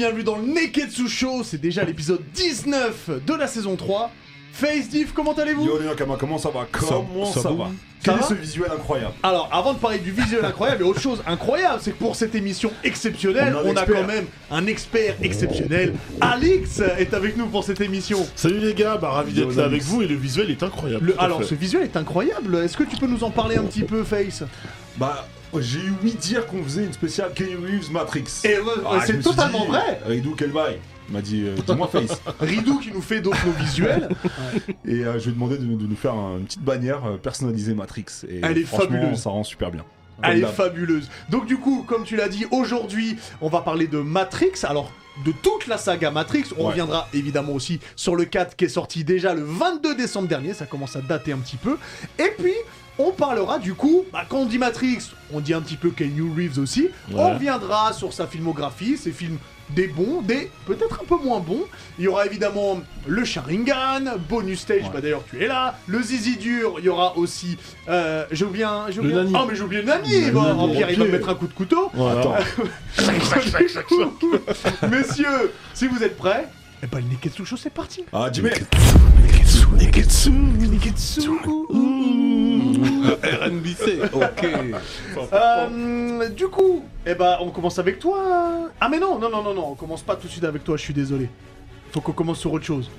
bienvenue dans le Neketsu Show, c'est déjà l'épisode 19 de la saison 3. Face Diff, comment allez-vous Yo Nakama, comment ça va Comment ça, ça va. Quel Ça est va ce visuel incroyable Alors, avant de parler du visuel incroyable, et autre chose incroyable, c'est que pour cette émission exceptionnelle, On a on quand même un expert exceptionnel. Alix est avec nous pour cette émission. Salut les gars, bah ravi d'être là avec vous et le visuel est incroyable. Le- alors, fait. ce visuel est incroyable. Est-ce que tu peux nous en parler un petit peu, Face? Bah, j'ai eu ouï dire qu'on faisait une spéciale Kenny Reeves Matrix. Et euh, Ah, c'est totalement dit, vrai. Ridou, quel bail Il m'a dit, euh, dis-moi Face. Ridou qui nous fait d'autres visuels. Et euh, je lui ai demandé de, de nous faire un- une petite bannière euh, personnalisée Matrix. Et Elle est fabuleuse. ça rend super bien. Elle est fabuleuse. Donc du coup, comme tu l'as dit, aujourd'hui, on va parler de Matrix. Alors, de toute la saga Matrix. On Ouais. reviendra évidemment aussi sur le 4 qui est sorti déjà le 22 décembre dernier. Ça commence à dater un petit peu. Et puis... On parlera du coup, bah, quand on dit Matrix, on dit un petit peu Keanu Reeves aussi. On Ouais. reviendra sur sa filmographie, ses films des bons, des peut-être un peu moins bons. Il y aura évidemment le Sharingan, bonus stage, Ouais. bah d'ailleurs tu es là. Le Zizi dur, il y aura aussi. Euh, j'ai oublié un. j'ai Le oublié un-. Oh mais j'ai oublié le Nani Le Bon, Nani, oh, Pierre il va me mettre un coup de couteau. Voilà. Attends, Messieurs, si vous êtes prêts, eh ben le Neketsu Show c'est parti. ah Jimmy Neketsu, Neketsu. RNBC, ok. Euh, du coup, eh ben on commence avec toi. Ah mais non, non, non, non, non, on commence pas tout de suite avec toi, je suis désolé. Faut qu'on commence sur autre chose.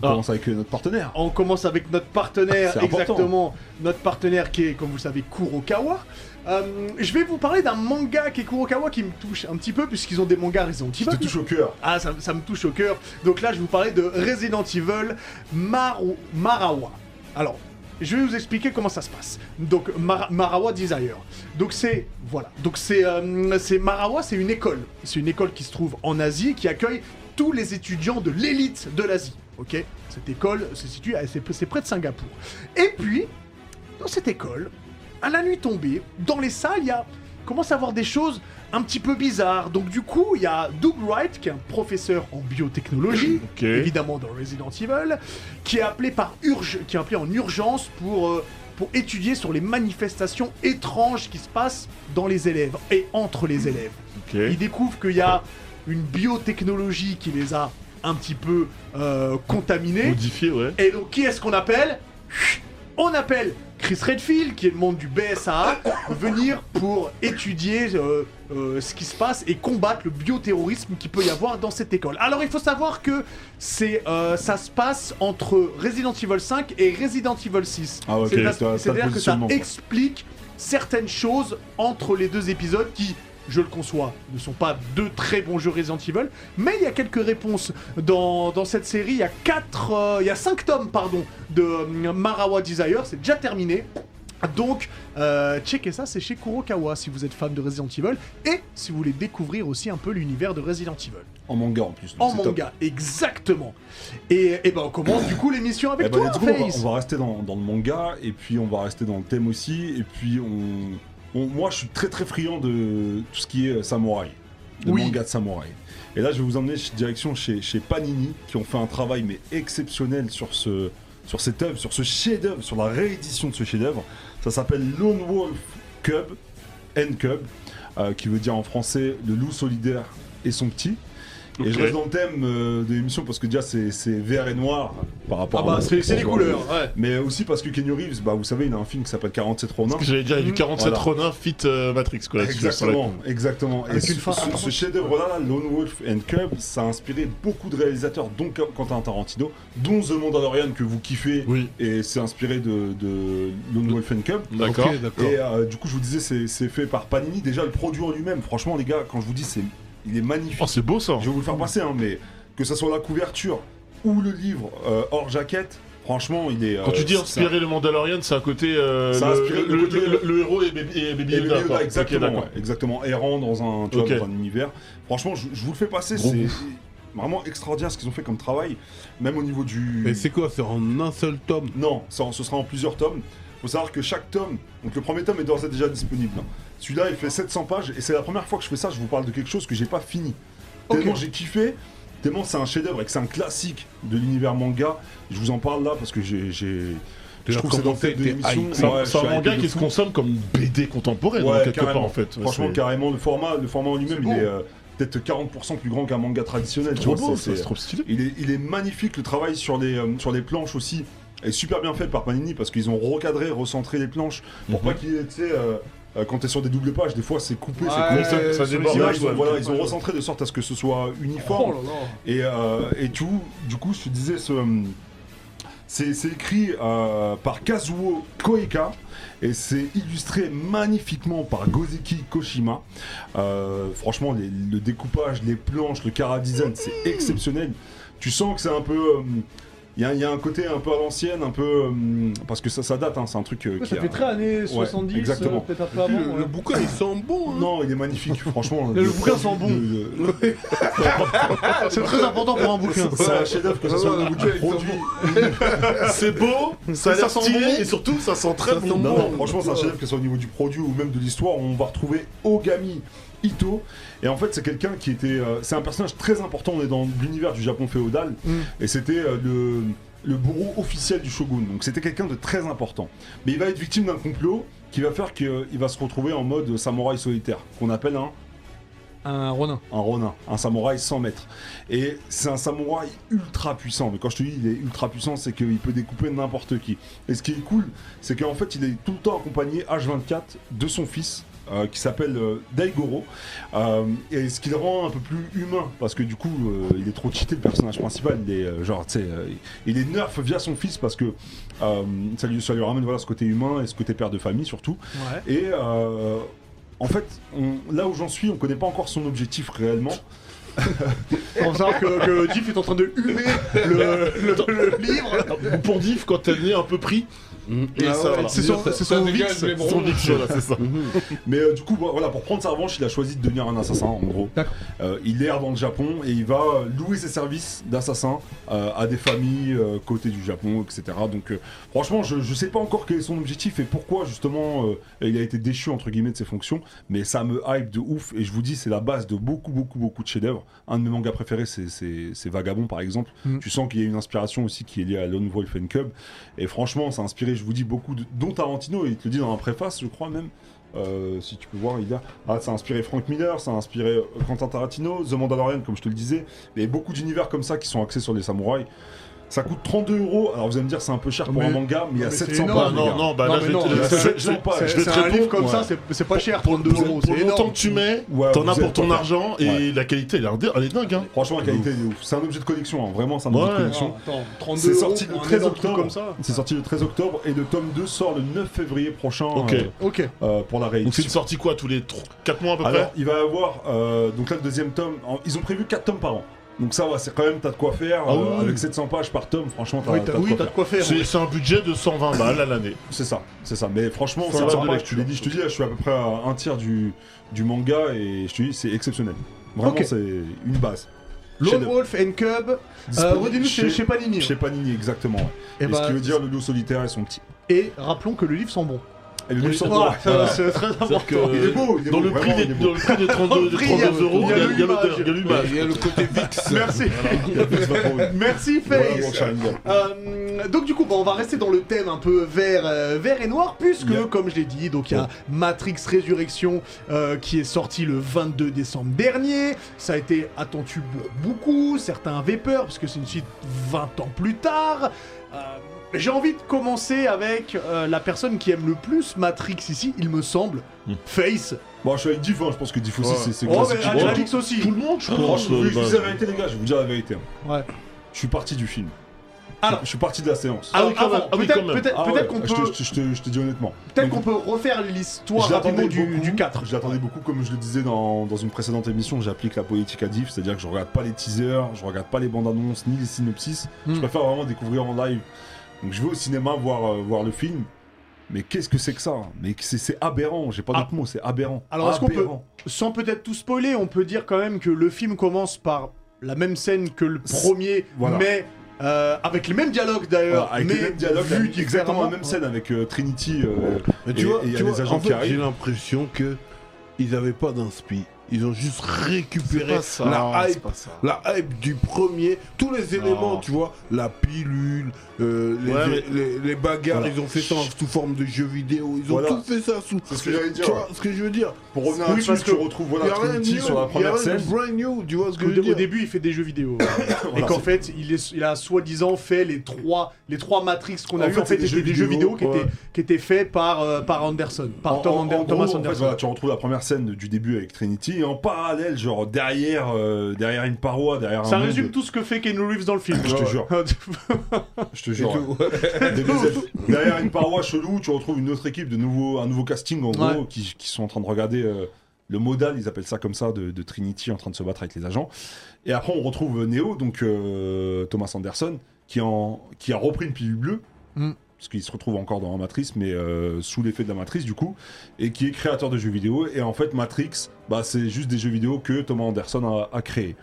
On commence avec euh, notre partenaire. On commence avec notre partenaire, exactement. Notre partenaire qui est, comme vous le savez, Kurokawa. Euh, je vais vous parler d'un manga qui est Kurokawa qui me touche un petit peu, puisqu'ils ont des mangas Resident Evil. te touche au cœur. Ah, ça, ça me touche au cœur. Donc là, je vais vous parler de Resident Evil Maru- Marawa. Alors, je vais vous expliquer comment ça se passe. Donc, Mara- Marawa Desire. Donc c'est voilà. Donc c'est euh, c'est Marawa, c'est une école. C'est une école qui se trouve en Asie, qui accueille tous les étudiants de l'élite de l'Asie. Ok? Cette école se situe, c'est près de Singapour. Et puis, dans cette école, à la nuit tombée, dans les salles, il y a commence à avoir des choses un petit peu bizarres. Donc du coup, il y a Doug Wright, qui est un professeur en biotechnologie, évidemment dans Resident Evil, qui est appelé par urge, qui est appelé en urgence pour euh, pour étudier sur les manifestations étranges qui se passent dans les élèves et entre les élèves. Ok. Il découvre qu'il y a une biotechnologie qui les a un petit peu euh, contaminés. Modifié, ouais. Et donc, qui est-ce qu'on appelle? On appelle Chris Redfield, qui est le monde du BSAA, venir pour étudier euh, euh, ce qui se passe et combattre le bioterrorisme qu'il peut y avoir dans cette école. Alors, il faut savoir que c'est, euh, ça se passe entre Resident Evil 5 et Resident Evil 6. Ah, C'est-à-dire que ça explique certaines choses entre les deux épisodes qui, je le conçois, ne sont pas deux très bons jeux Resident Evil, mais il y a quelques réponses dans, dans cette série. Il y a quatre, euh, il y a cinq tomes, pardon, de euh, Marawa Desire. C'est déjà terminé. Donc, euh, checkez ça, c'est chez Kurokawa si vous êtes fan de Resident Evil et si vous voulez découvrir aussi un peu l'univers de Resident Evil. En manga en plus. En top. manga, exactement. Et, et ben on commence du coup l'émission avec Eh ben, toi, on, va, Face. on va rester dans, dans le manga et puis on va rester dans le thème aussi et puis on, on- moi je suis très très friand de tout ce qui est euh, samouraï, de Oui. manga de samouraï. Et là je vais vous emmener direction chez, chez Panini qui ont fait un travail mais exceptionnel sur ce sur cette œuvre, sur ce chef-d'œuvre, sur la réédition de ce chef-d'œuvre. Ça s'appelle Lone Wolf Cub, N Cub, euh, qui veut dire en français le loup solidaire et son petit. Et je reste dans le thème euh, de l'émission parce que déjà c'est c'est vert et noir par rapport Ah bah à c'est c'est les couleurs, ouais. mais aussi parce que Kenny Reeves, bah vous savez, il a un film qui s'appelle 47 Ronin. Ce que j'allais dire, du 47 Voilà. Ronin fit euh, Matrix, quoi. là-dessus, sur la Exactement, exactement. Et ce, une fin ce- ce chef-d'œuvre-là, Lone Wolf and Cub, ça a inspiré beaucoup de réalisateurs, dont Quentin Tarantino, dont The Mandalorian que vous kiffez, Oui, et c'est inspiré de, de Lone Wolf and Cub. d'accord. Et euh, du coup, je vous disais, c'est- c'est fait par Panini. Déjà, le produit en lui-même, franchement, les gars, quand je vous dis, c'est, il est magnifique. Oh, c'est beau ça. Je vais vous le faire passer, hein, mais que ça soit la couverture ou le livre euh, hors jaquette, franchement, il est. Quand euh, tu dis c'est- inspirer le Mandalorian, c'est à côté. euh, Ça a le, inspiré le le- côté- le- le héros et Baby, et Baby Et Yoda, Baby quoi. Yoda, exactement, ouais, exactement. Errant dans un, tu vois, dans un univers. Franchement, je, je vous le fais passer, Gros c'est vraiment extraordinaire ce qu'ils ont fait comme travail, même au niveau du. Mais c'est quoi C'est en un seul tome? Non, ça- ce sera en plusieurs tomes. Faut savoir que chaque tome, donc le premier tome est d'ores et déjà disponible. hein. Celui-là, il fait 700 pages et c'est la première fois que je fais ça. Je vous parle de quelque chose que j'ai pas fini. Ok. Tellement j'ai kiffé, tellement c'est un chef-d'œuvre et que c'est un classique de l'univers manga. Je vous en parle là parce que j'ai. Je trouve que c'est dans le de l'émission. C'est un- Ouais, c'est manga qui se consomme comme une BD contemporaine, Ouais, hein, quelque carrément. part en fait. Franchement, c'est- carrément, le format, le format en lui-même, C'est il est. euh, peut-être 40% plus grand qu'un manga traditionnel. tu Trop vois, beau, c'est- ça, c'est- c'est trop stylé. il est, il est magnifique, le travail sur les, euh, sur les planches aussi est super bien fait par Panini parce qu'ils ont recadré, recentré les planches pour Mhm. pas qu'il y ait, euh, euh, quand t'es sur des doubles pages, des fois c'est coupé, Ouais, c'est ça- coupé. ça déborde, images, ils ont, ouais. voilà, ils ont recentré de sorte à ce que ce soit uniforme. Oh là là. Et, euh, et tout, du coup, je te disais, ce, hum, c'est c'est écrit euh, par Kazuo Koeka et c'est illustré magnifiquement par Gozeki Koshima. Euh, franchement, les- le découpage, les planches, le cara design, c'est exceptionnel. Tu sens que c'est un peu. Il y, a- il y a un côté un peu à l'ancienne, un peu. hum, parce que ça, ça date, hein, c'est un truc. euh, Ouais, qui ça a- fait très années 70, exactement. euh, peut-être un peu Puis avant. le, ouais. le bouquin, il sent bon. hein. Non, il est magnifique, franchement. Le bouquin sent bon. le- C'est très important pour un bouquin. C'est un chef-d'œuvre que ce soit au niveau du Ouais, il sent produit. C'est beau, ça a Ça l'air sent stylé bon. et surtout ça sent très Ça bon. sent Non, bon. non, franchement, c'est un chef que ce soit au niveau du produit ou même de l'histoire. On va retrouver Ogami Ito. Et en fait, c'est quelqu'un qui était. euh, c'est un personnage très important. On est dans l'univers du Japon féodal. Mm. Et c'était euh, le, le bourreau officiel du shogun. Donc c'était quelqu'un de très important. Mais il va être victime d'un complot qui va faire qu'il va se retrouver en mode samouraï solitaire, qu'on appelle un Un Ronin. un Ronin, un samouraï 100 mètres. Et c'est un samouraï ultra puissant. Mais quand je te dis il est ultra puissant, c'est qu'il peut découper n'importe qui. Et ce qui est cool, c'est qu'en fait, il est tout le temps accompagné H24 de son fils. Euh, qui s'appelle euh, Daigoro Euh, et ce qui le rend un peu plus humain parce que du coup euh, il est trop cheaté le personnage principal il est euh, genre tu sais euh, il est nerf via son fils parce que euh, ça, lui, ça lui ramène voilà ce côté humain et ce côté père de famille surtout Ouais. et euh, en fait, on- là où j'en suis, on connaît pas encore son objectif réellement. Pour savoir que, que Diff est en train de humer le, le- le livre. Pour Diff, quand t'es né un peu pris, et Ah. C'est son, voilà, c'est ça. Mais euh, du coup, voilà, pour prendre sa revanche, il a choisi de devenir un assassin, en gros. Euh, il erre dans le Japon et il va louer ses services d'assassin euh, à des familles euh, côté du Japon, etc. Donc, euh, franchement, je, je sais pas encore quel est son objectif et pourquoi justement euh, il a été déchu entre guillemets de ses fonctions, mais ça me hype de ouf et je vous dis, c'est la base de beaucoup, beaucoup, beaucoup de chefs-d'œuvre. Un de mes mangas préférés, c'est- Vagabond par exemple. Mm. Tu sens qu'il y a une inspiration aussi qui est liée à Lone Wolf and Cub. Et franchement, ça a inspiré, je vous dis, beaucoup de. dont Tarantino, et il te le dit dans la préface, je crois même. Euh, si tu peux voir, il y a. Ah, ça a inspiré Frank Miller, ça a inspiré euh, Quentin Tarantino, The Mandalorian, comme je te le disais. A beaucoup d'univers comme ça qui sont axés sur les samouraïs. Ça coûte 32 euros. Alors vous allez me dire, c'est un peu cher pour Mais- un manga, mais il y a mais c'est 700 énorme. pages. non, non, bah Non, là, je non, je vais te un livre comme ouais. ça, c'est- pas cher. Pour, 32 pour- euros, pour c'est le montant que tu mets, Ouais, t'en as pour ton argent et Ouais. la qualité, elle est, elle est dingue. Hein. Franchement, la qualité est ouf. C'est un objet de collection, hein. vraiment, c'est un objet de collection. Ah, attends, 32 C'est sorti le un 13 énorme truc octobre. comme ça. C'est sorti le 13 octobre et le tome 2 sort le 9 février prochain Ok. euh, Ok. euh, pour la Donc c'est réédition. une sortie quoi tous les 4 mois à peu Alors, près il va y avoir euh, donc là le deuxième tome. ils ont prévu 4 tomes par an. Donc ça va, c'est quand même t'as de quoi faire Ah euh, oui, avec 700 pages par tome. Franchement, t'as Oui, t'as t'as de oui, quoi t'as faire. de quoi faire. C'est un budget de 120 balles à l'année. C'est ça, c'est ça. Mais franchement, Faut c'est la sympa. blague, Je te l'ai dit, je te dis, je suis à peu près à un tiers du, du manga et je te dis, c'est exceptionnel. Vraiment, c'est une base. Lone. Wolf and Cub. Euh, Redis-nous chez, chez Panini. Chez Panini, exactement. ouais. Et, Et, bah, ce qui veut dire le loup solitaire et son petit. et rappelons que le livre sent bon. Et le loup Oui, solitaire. Voilà, ça, voilà. c'est très important. Il est beau, il est Dans le, prix des, il est beau. dans le prix des 32, Dans le des prix, 32 il y a- euros, il y a il y a l'image. l'odeur, il y a l'image. Il y a le côté VIX. Merci. Merci Face. Euh, donc du coup, bon, on va rester dans le thème un peu vert, euh, vert et noir, puisque, Yeah. comme je l'ai dit, donc il y a Matrix Résurrection euh, qui est sorti le 22 décembre dernier. Ça a été attendu pour beaucoup. Certains avaient peur parce que c'est une suite 20 ans plus tard. Euh, J'ai envie de commencer avec euh, la personne qui aime le plus Matrix ici, il me semble, Hmm. Face. Bon, je suis avec Diff, hein, je pense que Diff aussi, Ouais. c'est c'est Oh, classique. mais aussi. Tout le monde, je pense. je vous la vérité, les gars, je vais vous dire la vérité. hein. Ouais. Je suis parti du film. Alors- je suis parti de la séance. Ah oui, quand avant, même. Ah oui, peut-être Ah peut-être ouais, qu'on peut, je te- je te- je te dis honnêtement. peut-être Donc, qu'on peut refaire l'histoire rapidement du, beaucoup, du 4. Je l'attendais beaucoup, comme je le disais dans, dans une précédente émission, j'applique la politique à Diff, c'est-à-dire que je regarde pas les teasers, je regarde pas les bandes annonces ni les synopsis. Je Hmm. préfère vraiment découvrir en live. Donc je vais au cinéma voir, euh, voir le film. Mais qu'est-ce que c'est que ça? Mais c'est c'est aberrant, j'ai pas Ah. d'autre mot, c'est aberrant. Alors, est-ce qu'on peut-. Sans peut-être tout spoiler, on peut dire quand même que le film commence par la même scène que le premier, voilà. mais euh, avec les mêmes dialogues d'ailleurs, Voilà, avec mais les mêmes dialogues, vu exactement la même scène avec euh, Trinity. euh, Mais Et- tu vois, et y a les agents en qui fait, arrivent. j'ai l'impression que ils avaient pas d'inspi. Ils ont juste récupéré ça, la hype, ça. la hype du premier, tous les éléments, Non. tu vois, la pilule, euh, les, Ouais, mais- les- les bagarres, Voilà. ils ont fait ça sous forme de jeux vidéo, ils ont Voilà. tout fait ça sous. C'est ce que j'allais dire. Tu vois ce que je veux dire? Pour revenir Oui, là-dessus, parce tu que retrouves voilà, Trinity sur la première scène. brand new, tu vois ce que Au, je veux au dire? début, il fait des jeux vidéo. et qu'en fait, il, a soi-disant fait les trois, les trois Matrix qu'on a fait, En fait, des c'était jeux des jeux vidéo qui, étaient, faits par, euh, par Anderson, par Thomas gros, en fait, Anderson. tu retrouves la première scène du début avec Trinity en parallèle, genre derrière, euh, derrière une paroi, derrière Ça un résume monde, tout ce que fait Keanu Reeves dans le film. Je te jure. je te jure. derrière une paroi chelou, tu retrouves une autre équipe de nouveau, un nouveau casting en gros, Ouais. qui, qui sont en train de regarder euh, le modal, ils appellent ça comme ça, de, de Trinity en train de se battre avec les agents. Et après, on retrouve Neo, donc euh, Thomas Anderson, qui, en, qui a repris une pilule bleue. Mm. Parce qu'il se retrouve encore dans la matrice, mais euh, sous l'effet de la matrice du coup, et qui est créateur de jeux vidéo. Et en fait, Matrix, bah, c'est juste des jeux vidéo que Thomas Anderson a, a créé.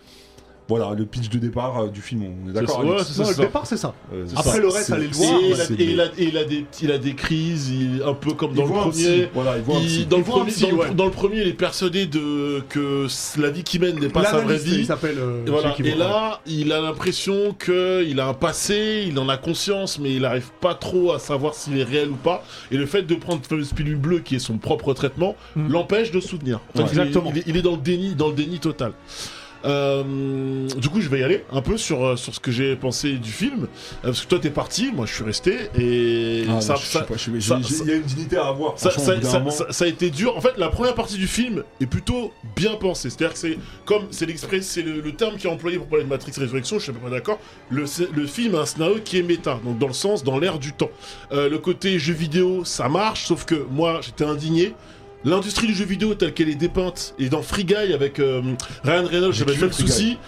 Voilà, le pitch de départ euh, du film, on est d'accord ça, ouais, le départ, c'est ça. Euh, Après, ça. le reste, allez le voir. Et, il a, c'est- et il a- et il a des, il a des crises, il- un peu comme dans le premier. dans, le premier, le- le il est persuadé de, que la vie qu'il mène n'est pas sa vraie vie. s'appelle. euh, Et, voilà. Et voit. là, il a l'impression qu'il a un passé, il en a conscience, mais il n'arrive pas trop à savoir s'il est réel ou pas. Et le fait de prendre cette fameuse pilule bleue, qui est son propre traitement, Mm. l'empêche de se soutenir. Exactement. Il est, il est dans le déni, dans le déni total. Euh, du coup, je vais y aller un peu sur, euh, sur ce que j'ai pensé du film. Euh, parce que toi, t'es parti, moi, je suis resté. Et Ah, ça, il y a une dignité à avoir. ça, a été dur. En fait, la première partie du film est plutôt bien pensée. C'est-à-dire que c'est comme c'est l'express, c'est le, le terme qui est employé pour parler de Matrix Résurrection. Je suis à peu près d'accord. Le, le film a un scénario qui est méta, donc dans le sens, dans l'air du temps. Euh, le côté jeu vidéo, ça marche, sauf que moi, j'étais indigné. L'industrie du jeu vidéo telle qu'elle est dépeinte et dans Free Guy avec euh, Ryan Reynolds, j'avais le même souci.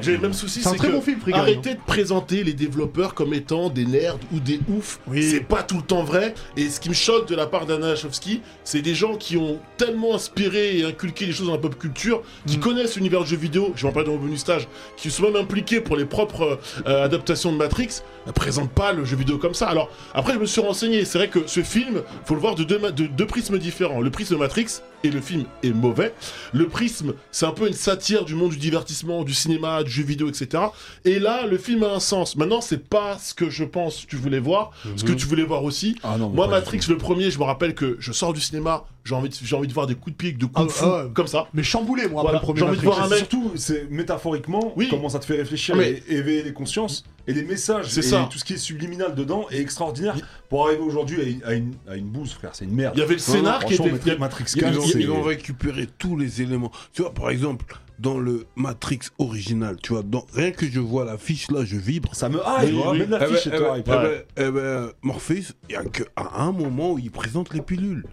J'ai le même souci, C'est que bon film, Free Guy, arrêtez de présenter les développeurs comme étant des nerds ou des oufs. Oui. C'est pas tout le temps vrai. Et ce qui me choque de la part d'Anna Lachowski, c'est des gens qui ont tellement inspiré et inculqué les choses dans la pop culture, qui Mm. connaissent l'univers du jeu vidéo, je vais en parler dans mon bonus stage, qui sont même impliqués pour les propres euh, adaptations de Matrix, ne présentent pas le jeu vidéo comme ça. Alors, après, je me suis renseigné. C'est vrai que ce film, faut le voir de deux, de deux prismes différents. Le prisme Matrix et le film est mauvais. Le prisme, c'est un peu une satire du monde du divertissement, du cinéma, du jeu vidéo, etc. Et là, le film a un sens. Maintenant, c'est pas ce que je pense que tu voulais voir, ce que tu voulais voir aussi. Ah non, Moi, Matrix, le premier, je me rappelle que je sors du cinéma, j'ai envie, de- j'ai envie de voir des coups de pied, de coups Ah, de fou, ah ouais. comme ça. Mais chamboulé, moi, Voilà, après le premier j'ai envie de Matrix. voir un C'est mec- Surtout, c'est métaphoriquement Oui. comment ça te fait réfléchir Ah, mais- et éveiller les consciences et les messages C'est et ça. tout ce qui est subliminal dedans est extraordinaire pour arriver aujourd'hui à une, à, une, à une bouse, frère. C'est une merde. Il y avait le Non, non, scénar qui était. Matrix Ils 4, ont, c'est- ils ont récupéré tous les éléments. Tu vois, par exemple, dans le Matrix original, tu vois, dans, rien que je vois l'affiche là, je vibre. Ça me hype, Oui, tu vois, oui. même Eh ben, l'affiche eh ben, eh ben, eh ben, Morpheus, il y a qu'à un moment où il présente les pilules.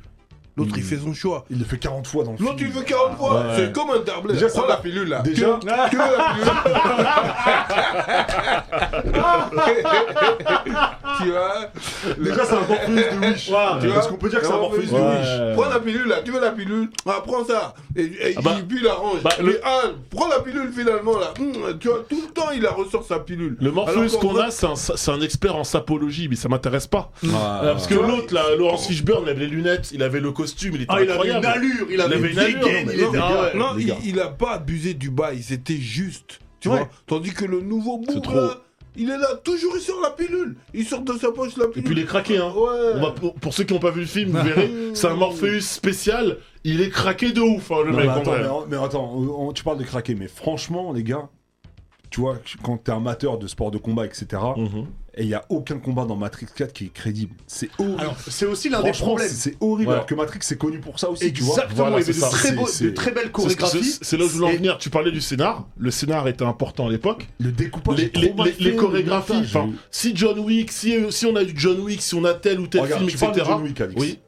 L'autre, il fait son choix. Il le fait 40 fois dans le film. L'autre, il veut 40 fois. Ouais. C'est comme un tablet. Déjà, Prends la pilule là. Déjà- veux la pilule Tu vois Déjà, c'est un Morpheus de Wish. Tu vois ce qu'on peut dire que c'est un Morpheus de. Wish Prends la pilule là, tu veux la pilule Ah, prends ça. Et, et Ah bah- il puis il arrange. bah, Et le- ah, prends la pilule finalement là. Hum, tu vois, tout le temps il la ressort sa pilule. Le Morpheus qu'on a, c'est un, c'est un expert en sapologie, mais ça m'intéresse pas. Ah, Euh, parce que l'autre, là, Laurence Fishburne, il avait les lunettes, il avait le costume, il était Ah, il avait incroyable. une allure, il avait avait une allure, non, il Ah a pas abusé du bail, c'était juste. Tu Ouais. vois Tandis que le nouveau là, il est là, toujours il sort la pilule. Il sort de sa poche la Et pilule. puis il est craqué, hein. Ouais. On va- pour, pour ceux qui n'ont pas vu le film, vous verrez, c'est un Morpheus spécial. Il est craqué de ouf, hein, le Non, mec. mais en attends, vrai. mais, mais attends, on- on- tu parles de craquer, mais franchement, les gars, tu vois, quand t'es amateur de sport de combat, etc.. et il y a aucun combat dans Matrix 4 qui est crédible. C'est horrible. Alors, c'est aussi l'un des problèmes. c'est horrible. Ouais. Alors que Matrix, c'est connu pour ça aussi, tu vois. Exactement, Voilà, il y avait c'est de très, beaux- de très belles chorégraphies. C'est là où je voulais en venir. Tu parlais du scénar. Le scénar était important à l'époque. Le découpage Les, est trop les- les- les le chorégraphies. Enfin, si John Wick, si, si on a du John Wick, si on a tel ou tel Regarde, film, tu parles de etc. John Wick, Alex. Oui.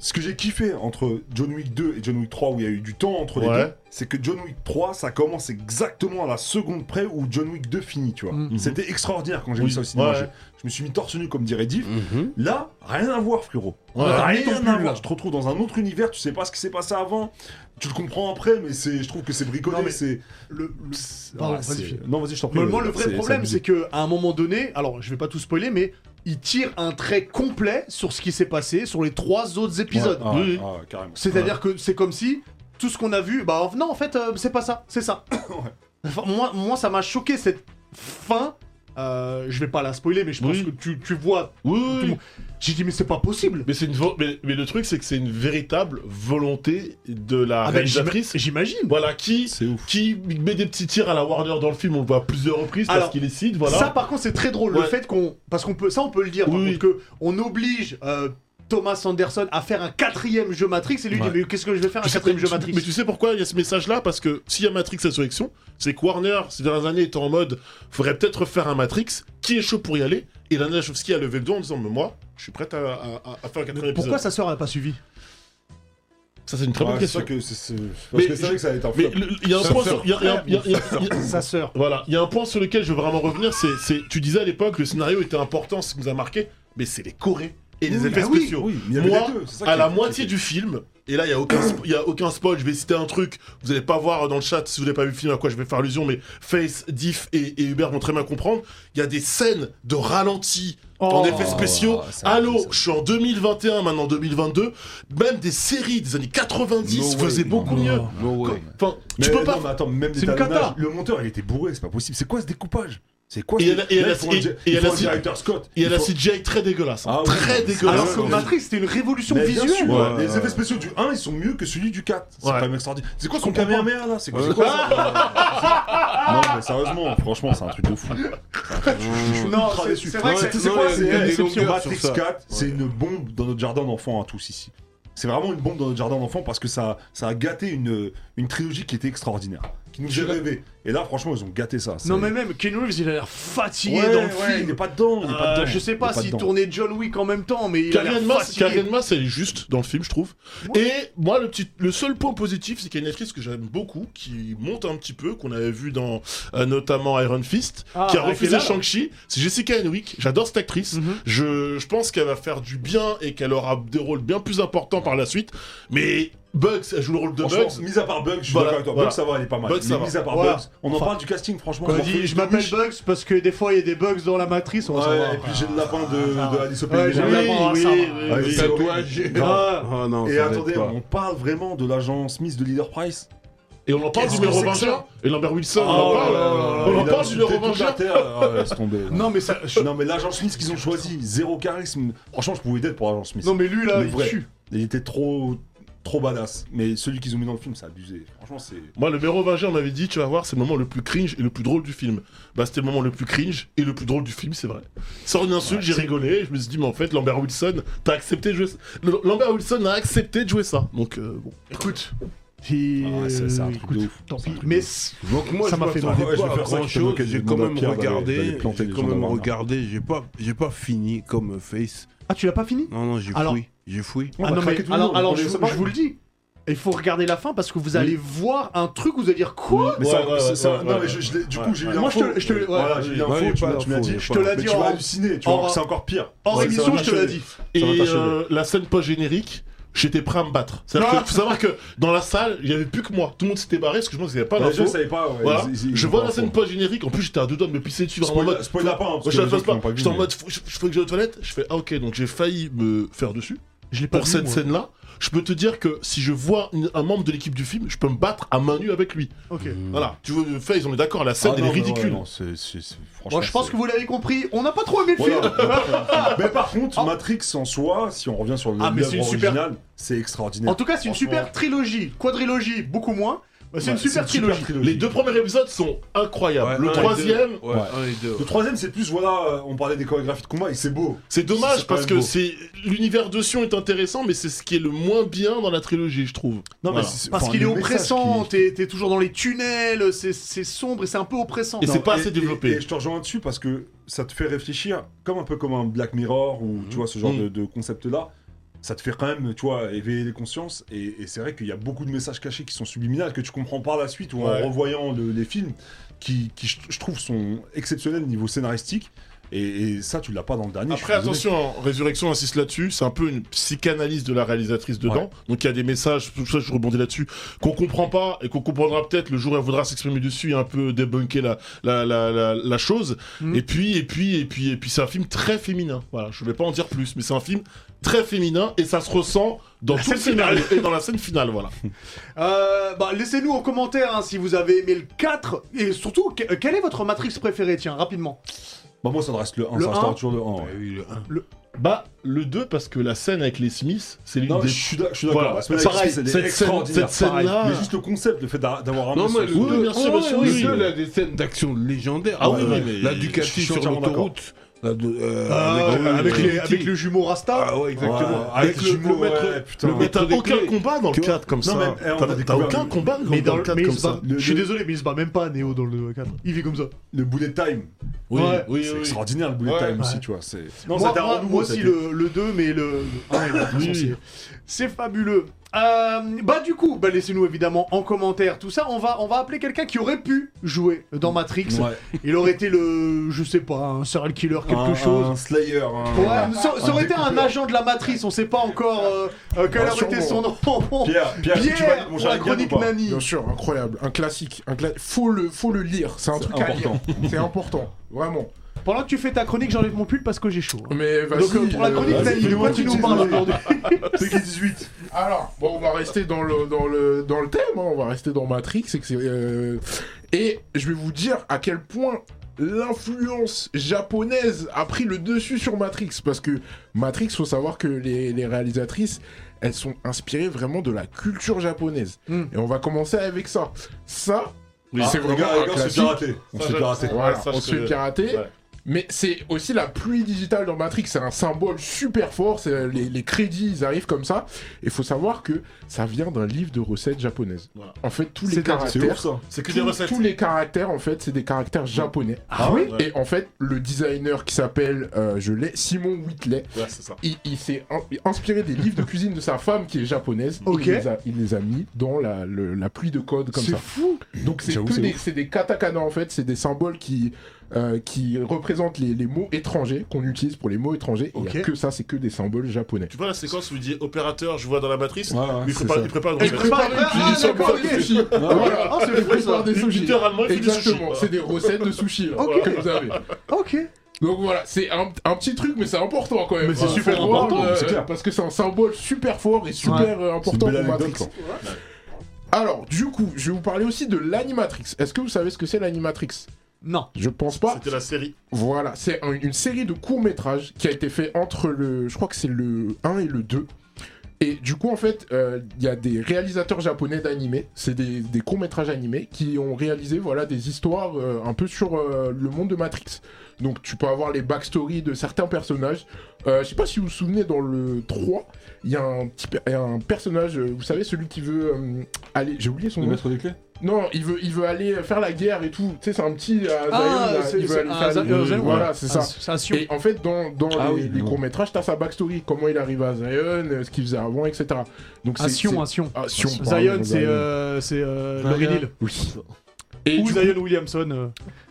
Ce que j'ai kiffé entre John Wick 2 et John Wick 3, où il y a eu du temps entre les Ouais. deux, c'est que John Wick 3, ça commence exactement à la seconde près où John Wick 2 finit, tu vois. Mhm. C'était extraordinaire quand j'ai Oui. vu ça au cinéma. Ouais. Je, je me suis mis torse nu comme dirait Div. Mhm. Là, rien à voir, frérot. Ouais. Rien à voir. Tu te retrouves dans un autre univers, tu sais pas ce qui s'est passé avant. Tu le comprends après, mais c'est, je trouve que c'est bricolé. Non, mais c'est, Le- le- Ah. Non, vas-y, je t'en prie. Mais moi, le vrai c'est- problème, c'est que à un moment donné, alors je vais pas tout spoiler, mais il tire un trait complet sur ce qui s'est passé sur les trois autres épisodes. Ouais, Oui. carrément. C'est-à-dire que c'est comme si tout ce qu'on a vu, bah non, en fait, euh, c'est pas ça, c'est ça. Enfin, moi, moi, ça m'a choqué cette fin. Euh, je vais pas la spoiler, mais je pense Oui. que tu, tu vois. Oui, tout oui, le oui. monde. J'ai dit, mais c'est pas possible. Mais, c'est une vo- mais, mais le truc, c'est que c'est une véritable volonté de la Ah, bah, réalisatrice. j'ima- J'imagine. Voilà, qui, C'est ouf. qui met des petits tirs à la Warner dans le film, on le voit à plusieurs reprises Alors, parce qu'il est cite, voilà. Ça, par contre, c'est très drôle. Le fait qu'on. Parce qu'on peut. Ça, on peut le dire. Par Oui, contre, que on oblige euh, Thomas Anderson à faire un quatrième jeu Matrix. Et lui, Ouais. dit, mais qu'est-ce que je vais faire un sais- quatrième jeu tu- Matrix Mais tu sais pourquoi il y a ce message-là? Parce que s'il y a Matrix à sélection, c'est que Warner, ces dernières années, était en mode faudrait peut-être faire un Matrix. Qui est chaud pour y aller Et Lana Wachowski a levé le doigt en disant Mais moi, je suis prête à, à- à- à faire un quatrième Pourquoi épisode. sa sœur n'a pas suivi? Ça, c'est une très bonne Ouais, question. c'est ça que c'est- c'est- Mais Parce que c'est je- vrai que ça va être un Mais il y a un point fait sur. Sa sœur. Voilà, il y a un point lequel je veux vraiment revenir, c'est, c'est- tu disais à l'époque le scénario était important, ce qui nous a marqué, mais c'est les Corées et les Oui, effets bah oui, spéciaux. Oui, Moi, deux, à la moitié du film, et là il y a aucun, y a aucun spoil, je vais citer un truc, vous allez pas voir dans le chat si vous n'avez pas vu le film à quoi je vais faire allusion, mais Face, Diff et, et Hubert vont très bien comprendre. Il y a des scènes de ralenti en Oh. effets spéciaux. c'est un Allô, je suis en 2021, maintenant 2022. Même des séries des années 90 No way, faisaient beaucoup non, mieux. No way. Enfin, Mais tu peux non, pas. mais attends, même des Le monteur, il était bourré, c'est pas possible. C'est quoi ce découpage? C'est quoi Et ce elle a- et elle Là, a- il y a la CGI très dégueulasse. hein. Ah très dégueulasse. Alors que Matrix, c'était une révolution Mais visuelle. sûr, Ouais, les effets spéciaux du 1 ils sont mieux que celui du 4. C'est Ouais. quand même extraordinaire. C'est quoi son. Kamehameha là C'est quoi, quoi ça Non mais sérieusement, franchement c'est un truc de fou. Non, c'est- vrai que c'est- quoi C'est Matrix sur ça. 4, c'est une bombe dans notre jardin d'enfants à tous ici. C'est vraiment une bombe dans notre jardin d'enfants parce que ça, ça a gâté une, une trilogie qui était extraordinaire, qui nous faisait rêver. Et là franchement ils ont gâté ça. Non, mais même Ken Reeves, il a l'air fatigué Ouais, dans le ouais, film. il est pas dedans. Il est pas Euh, dedans. je sais pas s'il tournait John Wick en même temps, mais il a Carrie l'air fatigué. Ann Moss, elle est juste dans le film, je trouve. Et moi, le, petit, le seul point positif, c'est qu'il y a une actrice que j'aime beaucoup, qui monte un petit peu, qu'on avait vu dans euh, notamment Iron Fist, Ah, qui a refusé. Shang-Chi. C'est Jessica Henwick. J'adore cette actrice. Mhm. je, je pense qu'elle va faire du bien et qu'elle aura des rôles bien plus importants par la suite. Mais Bugs, elle joue le rôle de Bugs. mis à part Bugs, je suis Voilà, d'accord avec toi. voilà. Bugs, ça va, elle est pas mal. Bugs, ça Mais va. mis à part Voilà. Bugs, on en Enfin, parle du casting, franchement. Quand on dit fait je de m'appelle. Bugs parce que des fois il y a des bugs dans la matrice, on va Ouais, savoir. et puis j'ai le lapin de, Ah. de Alice au Pays Ouais, des j'ai le Merveilles. lapin, oui, ça va. oui, Ah, oui. c'est Tatouage. horrible. Ah. Ah non, Et attendez, on parle vraiment de l'agent Smith de Leader Price Et on en parle du ça Et Lambert Wilson, on Oh en parle. là. On en parle du terre. Ah. Non mais ça. je- Non mais l'agent Smith qu'ils ont choisi, zéro charisme. Franchement, je pouvais d'être pour l'agent Smith. Non mais lui là, il vrai. tue. Il était trop, trop badass. Mais celui qu'ils ont mis dans le film, c'est abusé. Franchement, c'est. Moi, le Mérovinger, on m'avait dit, tu vas voir, c'est le moment le plus cringe et le plus drôle du film. Bah, c'était le moment le plus cringe et le plus drôle du film, c'est vrai. Sans une insulte, j'ai rigolé. Je me suis dit, mais en fait, Lambert Wilson, t'as accepté de jouer ça. Lambert Wilson a accepté de jouer ça. Donc, euh, bon. Écoute. Ah, c'est- c'est un truc écoute, de ouf. Tant pis. Mais Donc moi, Ça m'a fait mal. J'ai vais quand même regardé. J'ai quand même regardé. J'ai pas, j'ai pas fini comme Face. Ah tu l'as pas fini? Non non, j'ai Alors- fouillé. J'ai fouillé. On Ah non mais alors, alors je, vous le dis. Il faut regarder la fin parce que vous allez voir un truc, vous allez dire quoi? Mais Ouais, ça, ouais, c'est- ouais, ça- ouais, non, ouais. mais je- je l'ai- du Ouais. coup, j'ai eu Moi, je l'info. te- je te- ouais. Voilà, tu m'as- dit. Je te l'ai dit tu en- vas halluciner, tu en- vois, c'est encore pire. Hors ça émission, je te l'ai dit. Et euh, la scène post-générique, j'étais prêt à me battre. C'est-à-dire que faut savoir que dans la salle, il y avait plus que moi. Tout le monde s'était barré parce que je pense qu'il n'y avait pas Les gens d'infos. savaient pas, ouais. Voilà. ils- ils- Je ils- vois la scène post-générique. En plus, j'étais à deux doigts de me pisser dessus. vraiment en Spoil- mode. spoil la pas, hein, parce que je l'ont pas. pas J'étais en mode, faut, je- faut que j'aille aux toilettes. Je fais, ah ok, donc j'ai failli me faire dessus. Je l'ai pas Pour vu, cette scène-là, je peux te dire que si je vois une- un membre de l'équipe du film, je peux me battre à main nue avec lui. Ok. Voilà. Tu veux, Face, on est d'accord, la scène, Ah elle non, est mais ridicule. ouais, non, c'est- c'est- c'est- franchement, Moi je pense c'est- que vous l'avez compris, on n'a pas trop aimé le film. Voilà. mais par contre, Oh. Matrix en soi, si on revient sur le Ah, mais c'est l'œuvre une super- originale, c'est extraordinaire. En tout cas, c'est une Franchement, super trilogie. Quadrilogie, beaucoup moins. Bah, c'est ouais, une super trilogie. Les deux premiers épisodes sont incroyables. Ouais, le troisième. Le troisième, c'est plus, voilà, euh, on parlait des chorégraphies de combat et c'est beau. c'est dommage parce que c'est l'univers de Sion est intéressant, mais c'est ce qui est le moins bien dans la trilogie, je trouve. Non, Voilà. mais c'est- Parce enfin, qu'il est oppressant, qui- t'es toujours dans les tunnels, c'est sombre et c'est un peu oppressant. Et c'est pas assez développé. Et, je te rejoins dessus parce que ça te fait réfléchir, comme un peu comme un Black Mirror ou tu vois ce genre Mhm. de, de concept-là. Ça te fait quand même, tu vois, éveiller les consciences. Et, et c'est vrai qu'il y a beaucoup de messages cachés qui sont subliminales que tu comprends par la suite ou Ouais. en revoyant le- les films, qui, qui, je, je trouve sont exceptionnels niveau scénaristique. Et, et ça, tu l'as pas dans le dernier. Après, attention, hein, Résurrection insiste là-dessus. C'est un peu une psychanalyse de la réalisatrice dedans. Ouais. Donc il y a des messages, tout ça, je rebondis là-dessus, qu'on comprend pas et qu'on comprendra peut-être le jour où elle voudra s'exprimer dessus et un peu débunker la, la, la, la, la chose. Mm. Et puis, et puis, et puis, et puis, c'est un film très féminin. Voilà, je vais pas en dire plus, mais c'est un film très féminin et ça se ressent dans La tout le scène scénario et dans la scène finale. Voilà. Euh, bah, laissez-nous en commentaire hein, si vous avez aimé le 4 et surtout que- quel est votre Matrix préféré tiens rapidement. Bah, moi, ça reste le 1. Le ça restera 1. toujours le 1. ouais. Ouais, oui, le un. Bah, le 2, parce que la scène avec les Smiths, c'est l'une Non, des. je suis d'ac- je suis d'accord. Voilà. Pareil, avec Smith, elle est cette scène- extraordinaire. cette scène-là- Pareil. Mais juste le concept, le fait d'a- d'avoir un Non, mais le Oui, deux- bien sûr, bien le deux, il a des scènes d'action légendaires. Ah oui, Euh, oui, mais La Ducati sur l'autoroute. De- euh, Ah, avec- avec, le les, avec le jumeau Rasta. Ah ouais, exactement. Ouais, avec avec le, jumeau, le maître. ouais, putain. le Mais maître t'as aucun clés. combat dans le Tu vois 4 comme Non, ça. eh, T'as- aucun combat mais dans dans le le 4 mais il comme ça. Je suis désolé mais il se bat même pas Néo dans le 4. Il vit comme ça. Le bullet time. Oui, Ouais. oui, C'est oui. extraordinaire le bullet Ouais. time aussi, tu vois. c'est- moi, aussi le, le 2 mais le, le 1 et le 4, Oui, c'est- oui. c'est fabuleux. Euh, bah du coup, bah laissez-nous évidemment en commentaire tout ça. On va, on va appeler quelqu'un qui aurait pu jouer dans Matrix. Ouais. Il aurait été le, je sais pas, un serial killer, quelque Un- chose. Un Slayer. un- Ouais, ça, ça un aurait été un agent de la matrice, on sait pas encore euh, euh, quel aurait été son nom. Pierre, Pierre, tu mon la chronique Nani. Bien sûr, incroyable, un classique, un cla- faut le faut le lire, c'est un truc important. c'est important, vraiment. Pendant que tu fais ta chronique, j'enlève mon pull parce que j'ai chaud. hein. Mais vas-y. Donc euh, pour la euh, chronique vas-y, Nani, de quoi tu nous parles aujourd'hui Peggy 18. Alors, bon, on va rester dans le dans le dans le thème, hein, on va rester dans Matrix, et, que c'est, euh, et je vais vous dire à quel point l'influence japonaise a pris le dessus sur Matrix, parce que Matrix, faut savoir que les, les réalisatrices, elles sont inspirées vraiment de la culture japonaise. Hmm. Et on va commencer avec ça. Ça, Oui. c'est Ah, les vraiment gars, un les gars, on se fait classique. pirater. On se Ça, fait je- pirater. Voilà, ça, on se fait te- pirater. Ouais. Mais c'est aussi la pluie digitale dans Matrix, c'est un symbole super fort, c'est- les, les crédits ils arrivent comme ça. Il faut savoir que ça vient d'un livre de recettes japonaises. Voilà. En fait, tous les C'est caractères. C'est que des tous, recettes. tous les caractères en fait, c'est des caractères japonais. Ah oui Ouais. Et en fait, le designer qui s'appelle, euh, je l'ai, Simon Whitley, Ouais, c'est ça. il, il s'est in- inspiré des livres de cuisine de sa femme qui est japonaise. et Ok. Il les a, il les a mis dans la, le- la pluie de code comme C'est ça. fou Donc c'est c'est des, c'est des katakana en fait, c'est des symboles qui, euh, qui représentent les, les mots étrangers qu'on utilise pour les mots étrangers. Et il y Ok. a que ça, c'est que des symboles japonais. Tu vois la séquence où il dit opérateur, je vois dans la matrice il, prépare, ça. il prépare recette. prépare Ah, des ah, sushis, d'accord, prépare ok. des sushis. Voilà. Ah, c'est Il prépare des sushis. Littéralement, il fait des sushis. Exactement, c'est des recettes de sushis que vous avez. Ok. Donc voilà, c'est un, un petit truc, mais c'est important quand même. Mais c'est super important, euh, clair. Parce que c'est un symbole super fort et super Ouais. euh, important pour Matrix. Alors, du coup, je vais vous parler aussi de l'animatrix. Est-ce que vous savez ce que c'est l'animatrix? Non. Je pense pas. C'était la série. Voilà, c'est un- une série de courts-métrages qui a été fait entre le. Je crois que c'est le 1 et le 2. Et du coup, en fait, euh, il y a des réalisateurs japonais d'animés, c'est des, des courts-métrages animés qui ont réalisé voilà, des histoires euh, un peu sur euh, le monde de Matrix. Donc, tu peux avoir les backstories de certains personnages. Euh, je sais pas si vous vous souvenez, dans le 3, il y a un, petit per- il y a un personnage, euh, vous savez, celui qui veut euh, aller. J'ai oublié son Le nom. maître des clés? Non, il veut, il veut aller faire la guerre et tout. Tu sais, c'est un petit. euh, Zion, Ah, là, c'est il veut aller faire euh, Zion, Voilà, c'est ça. C'est un sion. Et en fait, dans, dans Ah les, oui, courts-métrages, t'as sa backstory, comment il arrive à Zion, euh, ce qu'il faisait avant, etc. Donc Un c'est sion, c'est- sion. Ah, Sion, pardon, Zion, c'est Zion. euh, c'est euh, Zion. Laurie Neal. Oui. Et Ou du Zion Williamson euh,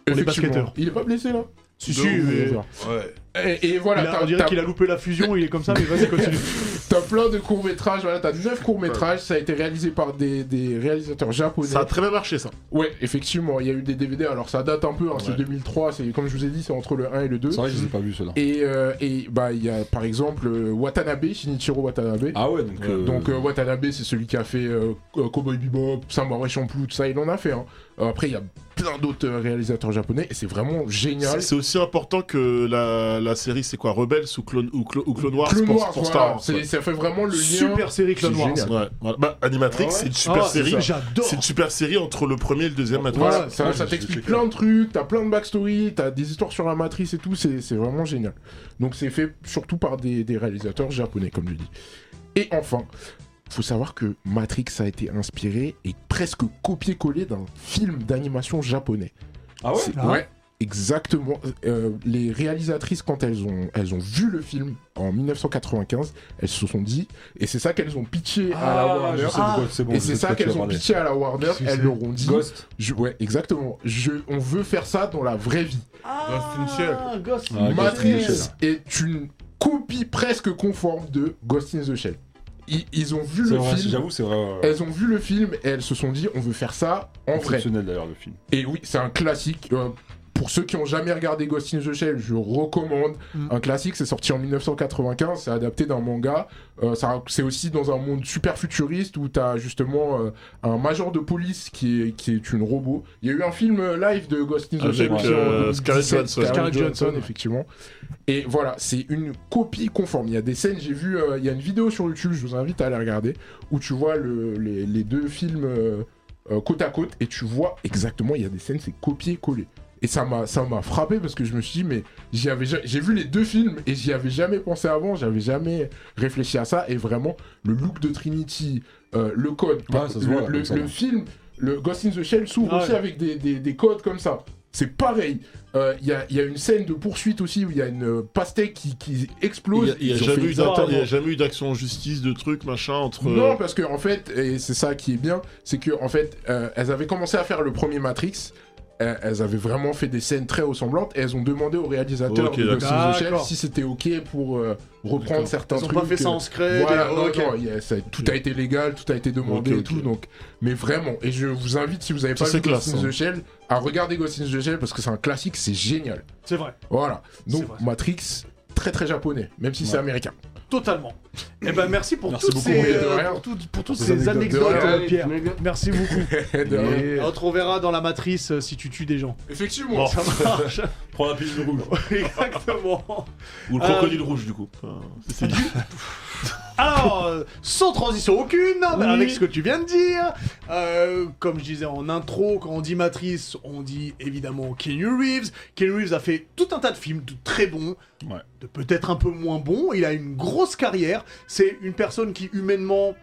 pour les effectivement, basketteurs. Il est pas blessé là Si, si, mais-. Ouais. Et, et voilà, Il a- t'as- on dirait qu'il a loupé la fusion, il est comme ça, mais vas-y, continue. t'as plein de courts-métrages, voilà, t'as 9 courts-métrages, ça a été réalisé par des, des réalisateurs japonais. Ça a très bien marché, ça. Ouais, effectivement, il y a eu des DVD, alors ça date un peu, hein, c'est Ouais. 2003, c'est comme je vous ai dit, c'est entre le 1 et le 2. C'est vrai que je les ai pas vus ceux-là. Et, euh, et bah il y a par exemple euh, Watanabe, Shinichiro Watanabe. Ah ouais, donc. euh, Donc euh, Watanabe c'est celui qui a fait euh, euh, Cowboy Bebop, Samurai Champloo, tout ça, il en a fait. Hein. Euh, après il y a plein d'autres euh, réalisateurs japonais et c'est vraiment génial. C'est aussi important que la, la série, c'est quoi Rebels ou Clone, ou Clo- ou Clone Wars Clone pour, Wars, pour voilà, Star Wars. c'est- ouais. ça fait vraiment le lien. Super série Clone Wars. Ouais, voilà. Bah, Animatrix, Ah ouais c'est une super Ah, série. J'adore. C'est une super série entre le premier et le deuxième Matrix. Voilà, ça, ouais, ça t'explique plein de trucs, t'as plein de backstory, t'as des histoires sur la matrice et tout, c'est c'est vraiment génial. Donc c'est fait surtout par des, des réalisateurs japonais, comme je dis. Et enfin, faut savoir que Matrix a été inspiré et presque copié-collé d'un film d'animation japonais. Ah ouais Ah. Ouais. exactement. euh, les réalisatrices, quand elles ont, elles ont vu le film en 1995, elles se sont dit, et c'est ça qu'elles ont pitché à la Ah, Warner. de quoi- c'est bon, et c'est ça qu'elles ont pitché à la Warner. Elles leur ont dit. Ghost. je- ouais, exactement. Je, on veut faire ça dans la vraie vie. Ghost in Shell. Ah, Ghost Ah, in Ghost in Matrix Shell. est une copie presque conforme de Ghost in the Shell. Ils, ils ont vu le vrai, film. j'avoue, c'est vrai. ouais. Elles ont vu le film et elles se sont dit on veut faire ça en vrai. D'ailleurs le film. Et oui, c'est un classique. euh, pour ceux qui ont jamais regardé Ghost in the Shell, je recommande. Mm. Un classique, c'est sorti en 1995, c'est adapté d'un manga. Euh, c'est aussi dans un monde super futuriste où tu as justement euh, un major de police qui est, qui est une robot. Il y a eu un film euh, live de Ghost in the Avec, Shell euh, 2017, Scarlett Johansson. Scarlett effectivement. Et voilà, c'est une copie conforme. Il y a des scènes, j'ai vu, euh, il y a une vidéo sur YouTube, je vous invite à aller regarder, où tu vois le- les, les deux films côte à côte et tu vois exactement, il y a des scènes, c'est copié-collé. Et ça m'a, ça m'a frappé parce que je me suis dit, mais j'y avais, ja- j'ai vu les deux films et j'y avais jamais pensé avant, j'avais jamais réfléchi à ça. Et vraiment, le look de Trinity, euh, le code, Ouais, le, voit, film, le Ghost in the Shell s'ouvre Ah aussi ouais. avec des, des- des codes comme ça. C'est pareil. Euh, Il y, a, il y a une scène de poursuite aussi où il y a une euh, pastèque qui, qui explose. il y a jamais eu d'atta- exactement- il y a jamais eu d'action en justice, de trucs, machin, entre. non, parce que en fait, et c'est ça qui est bien, c'est que en fait, euh, elles avaient commencé à faire le premier Matrix. Elles avaient vraiment fait des scènes très ressemblantes et elles ont demandé au réalisateur Ok, de Ghost in the Shell d'accord. si c'était ok pour euh, reprendre certains Ils ont trucs. pas fait ça euh, en secret. Voilà, non, non, ça- tout a été légal, tout a été demandé et tout, donc. Mais vraiment, et je vous invite si vous avez Ça, pas vu Ghost in hein. the Shell, à regarder Ghost in the Shell parce que c'est un classique, c'est génial. C'est vrai, Voilà. Donc vrai. Matrix, très très japonais, même si c'est américain. Totalement. Eh ben merci pour Merci toutes beaucoup, ces, euh, pour, toutes- pour toutes Ces anecdotes. anecdotes, De rien. euh, Pierre. Merci beaucoup. Et- On te reverra dans la matrice euh, si tu tues des gens. Effectivement. Ça marche. Prends la pilule rouge. Exactement. Ou le Euh, crocodile rouge, du coup. Enfin, c'est- c'est dit. Alors, euh, sans transition aucune, avec ce que tu viens de dire, euh, comme je disais en intro, quand on dit Matrice, on dit évidemment Keanu Reeves. Keanu Reeves a fait tout un tas de films de très bons, Ouais. de peut-être un peu moins bons. Il a une grosse carrière. C'est une personne qui humainement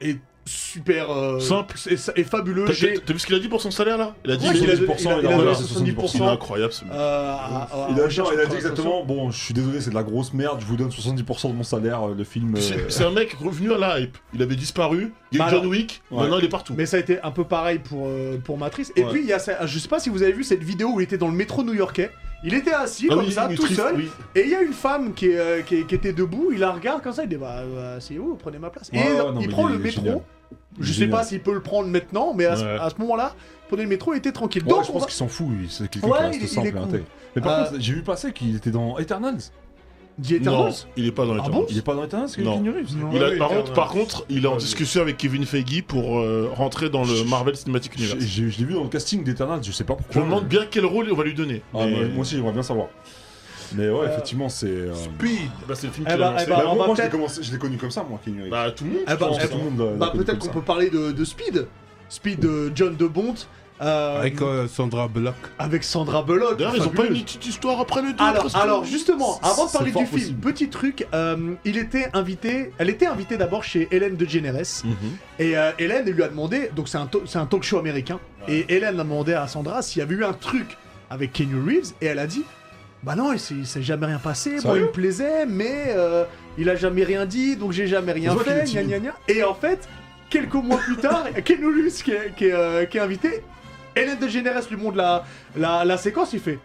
est super euh, Simple. et, et fabuleux. T'as vu ce qu'il a dit pour son salaire là? Il a dit Ouais, il a- 70%, il a- il il a a donné donné 70%. Il est incroyable ce mec. euh, à- Il a, dit- recherche il a de dit exactement, bon, je suis désolé, c'est de la grosse merde, je vous donne 70% de mon salaire, euh, le film. euh, C'est c'est un mec revenu à la hype. Il avait disparu. Il y a Bah eu John Wick. Ouais. Maintenant il est partout. Mais ça a été un peu pareil pour, euh, pour Matrice. Et Ouais. puis, il y a ça, je sais pas si vous avez vu cette vidéo où il était dans le métro new-yorkais. Il était assis Ah comme oui, ça, tout triste, seul. oui. Et il y a une femme qui, euh, était debout. Il la regarde comme ça. Il dit Bah, euh, c'est où? Prenez ma place. Et ouais, non, il prend il le métro. Je sais pas s'il peut le prendre maintenant, mais à, ce- Ouais. à ce moment-là, prenez le métro, il était tranquille. Ouais, Donc, je pense va- qu'il s'en fout, lui. C'est quelqu'un Ouais, qui il est- reste il simple et cool. Mais par Euh, contre, j'ai vu passer qu'il était dans Eternals. Non, Eternals il est pas dans Ah Eternals. bon Il est pas dans Eternals, c'est Non. Non. Il a- Oui, par, contre, Eternals. par contre, il est en discussion avec Kevin Feige pour euh, rentrer dans le Marvel Cinematic Je, Universe. je- je l'ai vu dans le casting d'Eternals, je sais pas Je pourquoi. me demande bien quel rôle on va lui donner. Ah, Mais- moi aussi, j'aimerais bien savoir. Mais ouais, Euh, effectivement, c'est. euh, Speed Bah, c'est le film Eh qui bah, l'a lancé. eh bah, bah, on moi, va moi, je l'ai peut-être- commencé- je l'ai connu comme ça, moi, Keanu Reeves. Bah, tout le monde. Eh je bah, pense, eh hein. tout le monde l'a- l'a Bah, connu peut-être comme qu'on ça. peut parler de, de Speed. Speed de John de Bont. euh, Avec euh, Sandra Bullock. avec Sandra Bullock. D'ailleurs, ils ont pas une petite histoire après le 2 Alors, alors justement, avant de parler du film, possible. petit truc, euh, il était invité, elle était invitée d'abord chez Hélène DeGeneres, Mhm. et euh, Hélène lui a demandé, donc c'est un, to- c'est un talk show américain, et Hélène a demandé à Sandra s'il y avait eu un truc avec Keanu Reeves, et elle a dit, bah non, il s'est jamais rien passé, moi Sérieux il me plaisait, mais euh, il a jamais rien dit, donc j'ai jamais rien fait, gna gna gna. Et en fait, quelques mois plus tard, Reeves qui est, qui est, euh, qui est invité, Hélène DeGeneres lui montre la, la, la séquence, il fait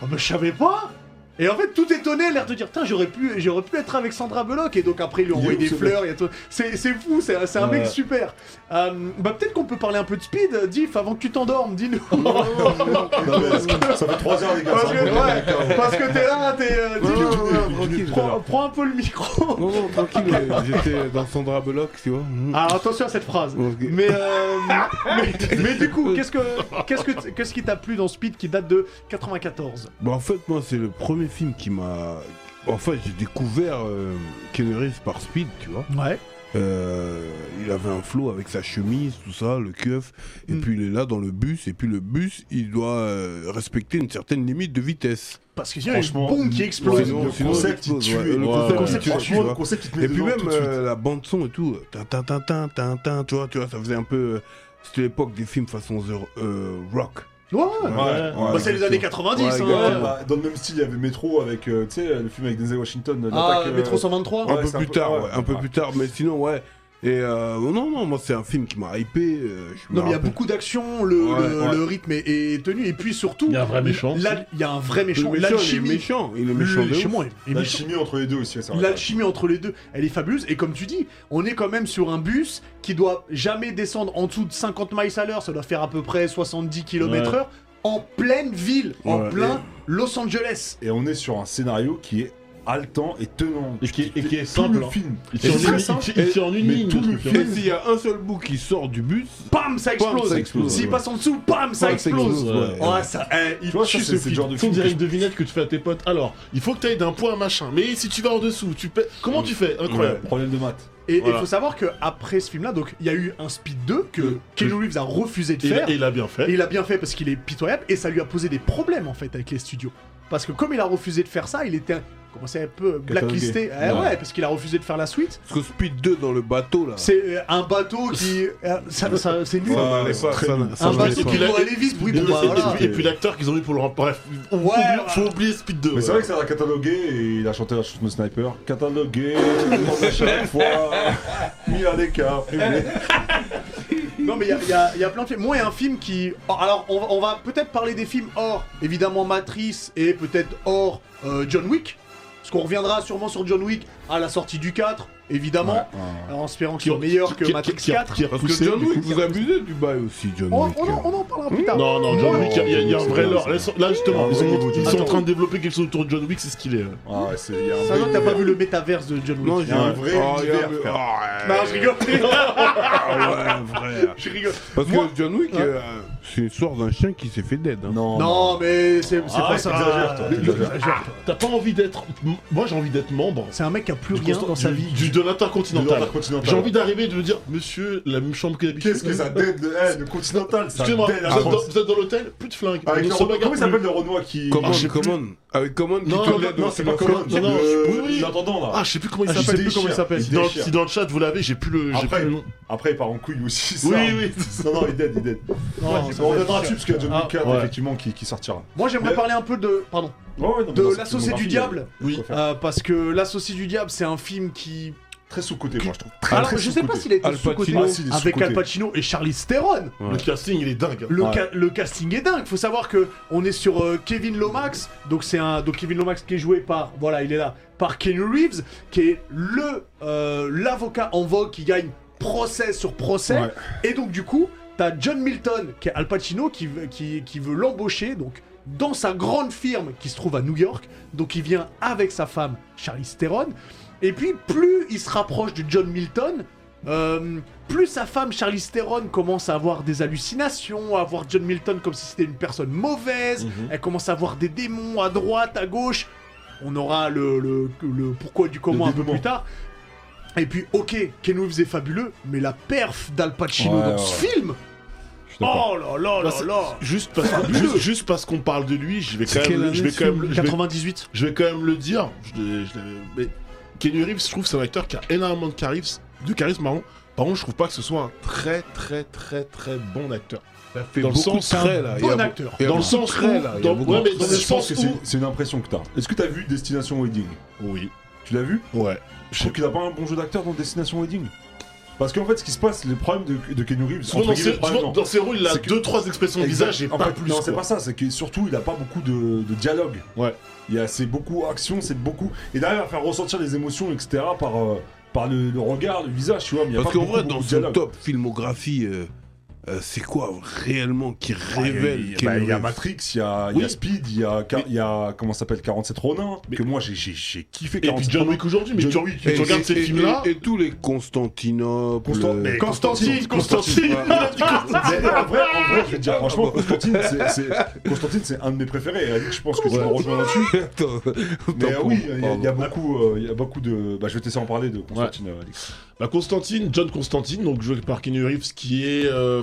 Oh, mais je savais pas Et en fait, tout étonné, l'air de dire Putain, j'aurais pu, j'aurais pu être avec Sandra Bullock. Et donc, après, il lui envoyé des fleurs. tout- C'est c'est fou, c'est c'est un Ouais. mec super. Euh, bah, peut-être qu'on peut parler un peu de speed. Diff, avant que tu t'endormes, dis-nous. Non, mais ça fait 3 heures, les gars. parce, que, ouais, parce que t'es là, t'es. euh, dis-nous. non, non, tranquille, prends, prends un peu le micro. Non, non, tranquille, j'étais dans Sandra Bullock, tu vois. Alors attention à cette phrase. Mais, euh, mais, mais du coup, qu'est-ce que qu'est-ce que qu'est-ce qui t'a plu dans Speed qui date de 94 Bah, en fait, moi, c'est le premier film qui m'a. En fait, j'ai découvert euh, Keanu Reeves par Speed, tu vois. Ouais. Euh, il avait un flow avec sa chemise, tout ça, le keuf. Et Mm. puis il est là dans le bus. Et puis le bus, il doit euh, respecter une certaine limite de vitesse. Parce qu'il y a une bombe qui explose. sinon- le sinon, concept, il il explose, tue. ouais, le Ouais, concept, ouais. il tue, le concept, il te met Et puis même tout de suite. euh, la bande son et tout, tin, tin, tin, tin, tin, tin, tu vois, tu vois, ça faisait un peu. euh, C'était l'époque des films façon The- euh, rock, Ouais, ouais. Ouais, Bah, c'est les années 90, Ouais, hein. exactement. Bah, dans le même style, il y avait Métro avec, euh, tu sais, le film avec Denzel Washington. Ah, l'attaque, euh, Métro 123 Ouais, un peu c'est un plus peu- tard, ouais, ouais, un peu ouais. plus tard, mais sinon, ouais. Et euh, non, non, moi, c'est un film qui m'a hypé. euh, Non mais il y a beaucoup d'action, le, Ouais, le- ouais. le rythme est, est tenu et puis surtout Il y a un vrai méchant il y a un vrai méchant. L'alchimie, méchant. Il est méchant. de ouf. l'alchimie est- est méchant. L'alchimie entre les deux aussi. L'alchimie entre les deux, elle est fabuleuse. Et comme tu dis, on est quand même sur un bus qui doit jamais descendre en dessous de 50 miles à l'heure. Ça doit faire à peu près 70 km/h en pleine ville, en plein Los Angeles. Et on est sur un scénario qui est haletant et tenant. Et qui- et qui est tout simple, le hein. film. Il Et tire en c'est une- ligne. tout. Et s'il y a un seul bout qui sort du bus, Bam, ça explose. S'il passe en dessous, bam, ça explose. ouais. Ça, eh, il tue ce c'est c'est genre de film. que une devinette que tu fais à tes potes. Alors, il faut que tu ailles d'un point à machin. Mais si tu vas en dessous, tu. Comment tu fais? Incroyable. Problème de maths. Et il Voilà. faut savoir que après ce film-là, donc il y a eu un Speed 2 que Euh, Keanu Reeves a refusé de Et, il faire. a- et il a bien Et fait. il a bien fait parce qu'il est pitoyable et ça lui a posé des problèmes en fait avec les studios. Parce que comme il a refusé de faire ça, il était un- commençait un peu blacklisté. Eh Ouais. ouais, parce qu'il a refusé de faire la suite. parce que Speed 2 dans le bateau là. C'est euh, un bateau qui. euh, ça, ça- c'est nul. Ouais, ça un ça je bateau qui a- aller vite, bruit et- voilà. et puis l'acteur qu'ils ont eu pour le rem- Bref, faut, Ouais, faut oublier Speed 2. Mais c'est vrai que ça l'a catalogué et il a chanté la chanson de Sniper. Catalogué, à chaque fois, mis à l'écart. Non, mais il y a, il y a- il y a plein de films. Moi, il y a un film qui. oh, alors, on va, on va peut-être parler des films hors, évidemment, Matrice et peut-être hors euh, John Wick. Parce qu'on reviendra sûrement sur John Wick à la sortie du 4, évidemment. En espérant qu'il soit meilleur que Matrix qui- qui- 4. qui a Parce que John Wick, coup. vous abusez du bail aussi, John On, Wick. on en, on en parlera plus tard. Non, non, John Wick, il y a- un vrai lore. Là, justement, Ah, ils, sont en train de développer quelque chose autour de John Wick, c'est ce qu'il est. euh. Ah ouais, c'est. Ça vrai va, t'as pas vu le métaverse de John Wick Non, Il j'ai y a un un vrai Ah, il y a univers, un- frère. Ah, Non, je rigole. Je rigole. Parce que Moi- John Wick, Ouais. euh, c'est l'histoire d'un chien qui s'est fait dead. hein. Non, Non, mais c'est c'est Ah, pas ça. t'exagères, toi. T'as pas envie d'être. Moi, j'ai envie d'être membre C'est un mec qui a plus Du rien constant- dans sa du- vie. du, de l'intercontinental. L'intercontinental. J'ai envie d'arriver et de me dire, monsieur, la même chambre que d'habitude. Qu'est-ce que ça dead de. Eh, le Continental, ça Excusez-moi, dead vous, êtes dans- France. vous êtes dans l'hôtel, plus de flingues. Avec le Comment il s'appelle le Renoir qui. Command, Ah, je sais plus. Command. Avec Command qui Non, te non, Non, c'est pas là. comment. Non, non, le- oui, oui. L'intendant là. Ah, je sais plus comment il Ah, je s'appelle. sais plus comment il s'appelle. Si dans, déchire. si dans le chat vous l'avez, j'ai plus le, j'ai Après, plus le nom. Après, il part en couille aussi. Oui, oui. Non, non, il est dead, il est dead. Non, Ouais, ça on reviendra dessus parce qu'il y a John Ah, Wick 4 ouais. effectivement qui, qui sortira. Moi, j'aimerais Mais- parler un peu de. Pardon. Ouais, ouais, non, De L'Associé du Diable. Oui. faut faire. Euh, parce que L'Associé du Diable, c'est un film qui. Très sous-côté, moi je trouve. Très, Alors, très je sais pas s'il a été Al sous-côté. Ah, si, avec. Al Pacino et Charlize Theron. Le casting, il est dingue. Le, Ouais. ca- le casting est dingue. Faut savoir que on est sur euh, Kevin Lomax. Donc c'est un donc Kevin Lomax qui est joué par voilà il est là par Keanu Reeves qui est le euh, l'avocat en vogue qui gagne procès sur procès. Ouais. Et donc du coup t'as John Milton qui est Al Pacino qui veut qui, qui veut l'embaucher donc dans sa grande firme qui se trouve à New York. Donc il vient avec sa femme Charlize Theron. Et puis plus il se rapproche de John Milton, euh, plus sa femme Charlize Theron commence à avoir des hallucinations, à voir John Milton comme si c'était une personne mauvaise, Mhm. elle commence à voir des démons à droite, à gauche. On aura le, le, le pourquoi du comment Le un peu plus tard. Et puis, ok, Ken Reeves est fabuleux, mais la perf d'Al Pacino Ouais, dans ouais, ce film, oh là là Bah, là c'est- là Juste parce, qu'on- juste, juste parce qu'on parle de lui, je vais quand même, je vais quand même, le- je vais, 98. je vais quand même le dire. Je je mais Keanu Reeves, je trouve, c'est un acteur qui a énormément de charisme, de charisme, pardon. Par contre, je trouve pas que ce soit un très, très, très, très bon acteur. Ça fait Dans le beaucoup sens, de traits là. Bon acteur. Dans le sens où- là. Dans- beaucoup ouais, mais dans le sens c'est une impression que t'as. Est-ce que t'as vu Destination Wedding? Oui. Tu l'as vu? Ouais. Je trouve qu'il a pas un bon jeu d'acteur dans Destination Wedding. Parce qu'en fait, ce qui se passe, les problèmes de, de Keanu Reeves, Souvent, dans, ses, souvent, dans ses rôles, il a que- deux, trois expressions de visage et en pas fait, plus. Non, c'est pas ça, c'est que surtout, il a pas beaucoup de, de dialogue. Ouais. Il y a, c'est beaucoup action, c'est beaucoup. Il arrive à faire ressentir les émotions, etc. par, euh, par le, le regard, le visage, tu vois. Mais il y a Parce qu'en vrai, dans son dialogue. top filmographie, euh, euh, c'est quoi réellement qui Ah, il y a- révèle il y a- bah, y a Matrix, il y a, y. Speed, il y a, y comment s'appelle 47 Ronin, Mais- que moi j'ai, kiffé Et puis 47 John. Wick aujourd'hui, mais John tu, Wick, tu regardes ces films-là. et, tous les Constantinople. Constantine, Constantine, Constantine. En vrai, en vrai, je vais te dire, Ah, franchement, bah. Constantine, c'est, c'est- Constantine, c'est un de mes préférés. Je pense que tu me rejoins là-dessus. Mais oui, il y, a- beaucoup, il y a beaucoup de. Bah, je vais te laisser en parler de Constantine, euh, Alix. Bah, Constantine, John Constantine, donc joué par Keanu Reeves, qui est. euh,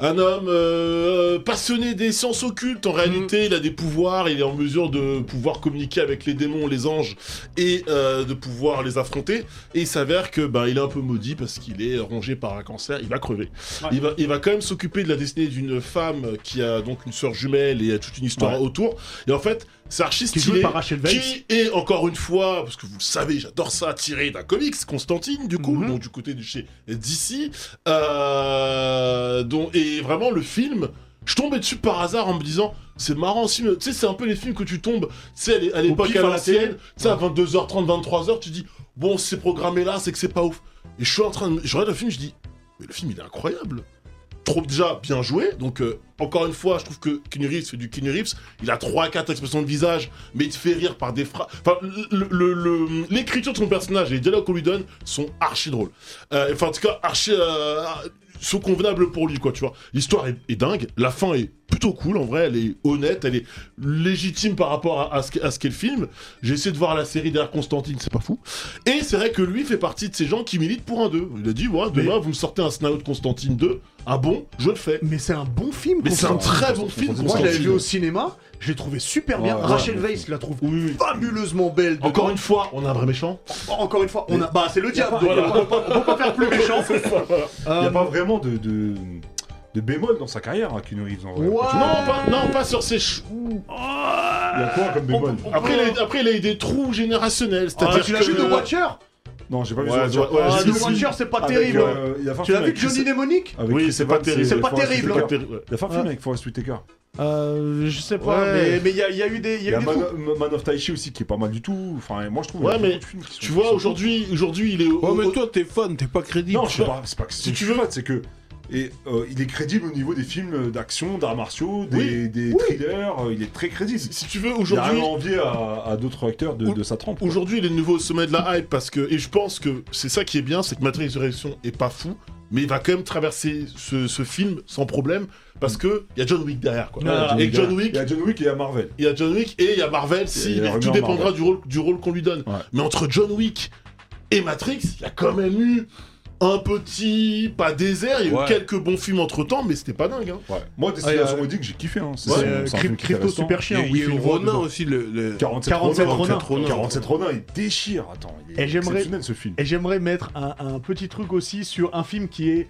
un homme euh, passionné des sciences occultes. En réalité, il a des pouvoirs, il est en mesure de pouvoir communiquer avec les démons, les anges et euh, de pouvoir les affronter. Et il s'avère que ben il est un peu maudit parce qu'il est rongé par un cancer. Il va crever. Ouais. Il va, il va quand même s'occuper de la destinée d'une femme qui a donc une sœur jumelle et a toute une histoire Ouais. autour. Et en fait, c'est archi stylé. Qui est encore une fois, parce que vous le savez, j'adore ça, tiré d'un comics, Constantine, du coup, Mhm. donc du côté de chez DC. Euh, dont, et vraiment, le film, je tombais dessus par hasard en me disant, c'est marrant aussi, mais tu sais, c'est un peu les films que tu tombes, tu sais, à l'é- à l'époque à l'ancienne, tu sais, à 22h30, 23h, tu dis, bon, c'est programmé là, c'est que c'est pas ouf. Et je suis en train de. Je regarde le film, je dis, mais le film, il est incroyable. Trop déjà bien joué, donc euh, encore une fois, je trouve que Reeves fait du Keanu Reeves. Il a 3-4 expressions de visage, mais il te fait rire par des phrases. Enfin, l'écriture de son personnage et les dialogues qu'on lui donne sont archi drôles. Euh, enfin, en tout cas, archi. euh, sont convenables pour lui, quoi, tu vois. L'histoire est, est dingue, la fin est plutôt cool, en vrai, elle est honnête, elle est légitime par rapport à, à ce, qu'est- à ce qu'est le film. J'ai essayé de voir la série derrière Constantine, c'est pas fou. Et c'est vrai que lui fait partie de ces gens qui militent pour un 2. Il a dit, ouais, demain, vous me sortez un de Constantine 2, un bon, je le fais. Mais c'est un bon film. Mais c'est un très bon film, Moi, je l'avais vu au cinéma, je l'ai trouvé super bien. Ouais, Rachel ouais. Weisz la trouve Oui, oui. fabuleusement belle. dedans. Encore une fois, on a un vrai méchant. Encore une fois, on a. Bah, c'est le diable. pas- voilà. Pas- on peut pas faire plus méchant. Il n'y Euh, a pas vraiment de, de, de bémol dans sa carrière, hein, Keanu Reeves, en vrai. Ouais. Non, pas, non, pas sur ses... ch- Il y a quoi comme bémol Après, il a, après, il a eu des trous générationnels, Ah, c'est-à-dire tu l'as que... vu The Watcher? Non, j'ai pas vu Ouais, The Watcher. ouais, Ah, The si. Watcher, c'est pas Avec, terrible. euh, Tu l'as vu Johnny Mnemonic? Avec Oui, c'est pas terrible. C'est pas terrible. Il a fait un film avec Forrest Whitaker. Euh, je sais pas, Ouais. mais mais il y, a- il y a eu des, il y y a a eu des Man, trous. Man of Taichi aussi qui est pas mal du tout. Enfin, moi je trouve. Ouais, mais de Tu vois, aujourd'hui, aujourd'hui, il est... au- Ouais, mais au- toi, t'es fan, t'es pas crédible. Non, je sais pas. C'est pas que Si tu veux, c'est que. Et euh, il est crédible au niveau des films d'action, d'arts martiaux, des, Oui. des Oui. thrillers. euh, il est très crédible. Si tu veux, Il a aujourd'hui... rien à envier à, à d'autres acteurs de, sa trempe. Aujourd'hui, il est de nouveau au sommet de la hype parce que, et je pense que c'est ça qui est bien, c'est que Matrix Resurrection est pas fou, mais il va quand même traverser ce, ce film sans problème parce que il y a John Wick derrière quoi. Ouais, John et Wick, Il y a John Wick et il y a Marvel. il y a John Wick et il y a Marvel. Si, Il y a- il y a mais tout dépendra Marvel. du rôle du rôle qu'on lui donne. Ouais. Mais entre John Wick et Matrix, il y a quand même eu un petit pas désert. Il y a eu Ouais. quelques bons films entre temps, mais c'était pas dingue. Hein. Ouais. Moi, Ah, Destination il y a- Wedding, j'ai kiffé. Hein. C'est Ouais, euh, Crypto. Super Chien. il y a eu Ronin aussi, le. le- 47 47 Ronin. Ronin. 47 Ronin, il déchire. Attends, il est Et j'aimerais- exceptionnel ce film. Et j'aimerais mettre un, un petit truc aussi sur un film qui est.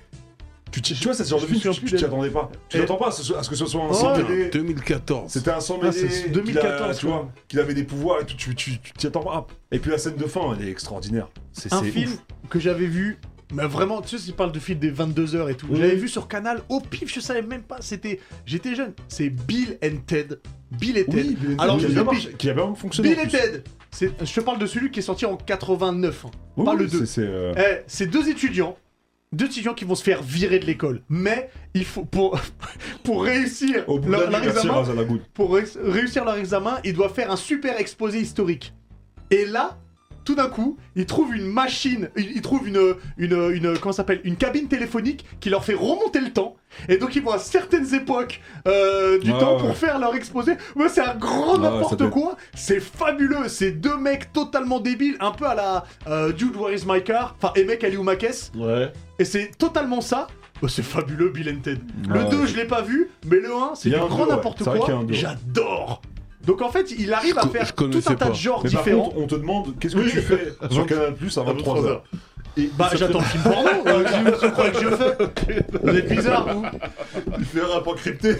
Tu, vois, c'est ce genre de film, tu tu t'y attendais pas. Tu t'attends pas à ce, à ce que ce soit un sang mêlé. 2014. C'était un sang Ah, mêlé. c'est qu'il a- 2014, tu vois, qu'il avait des pouvoirs et tout. Tu t'y attends pas. Et puis la scène de fin, elle est extraordinaire. C'est un c'est film ouf. que j'avais vu. Mais vraiment, tu sais, il parle de film des 22h et tout. Oui. J'avais vu sur Canal au pif, je savais même pas. C'était. J'étais jeune. C'est Bill and Ted. Bill et Ted. Oui, Bill and Alors, Ted, je qui a bien te marché- qui a bien fonctionné. Bill et. Ted. C'est- Je te parle de celui qui est sorti en 89. hein. Oui, pas le 2. c'est- C'est euh, Eh, c'est deux étudiants, deux étudiants qui vont se faire virer de l'école. Mais il faut pour pour réussir au bout leur, examen, la pour ré- réussir leur examen, ils doivent faire un super exposé historique. Et là, tout d'un coup, ils trouvent une machine, ils, ils trouvent une une une comment s'appelle, une cabine téléphonique qui leur fait remonter le temps. Et donc ils vont à certaines époques euh, du Ouais, temps ouais. pour faire leur exposé. Ouais, c'est un grand ça n'importe quoi. C'est fabuleux. C'est deux mecs totalement débiles, un peu à la euh, Dude Where Is My Car, enfin Emek Alioumakes. Ouais. Et c'est totalement ça. Oh, c'est fabuleux, Bill and Ted. Le Ouais. 2, je l'ai pas vu, mais le 1, c'est du grand n'importe quoi. J'adore. Donc en fait, il arrive Je à faire tout un tas de genres Mais par différents. contre, on te demande qu'est-ce que Oui. tu fais sur Canal Plus à 23h. Et Bah, j'attends le film porno. euh, si vous croyez que je fais Vous êtes bizarre, vous. Il fait un rapport crypté.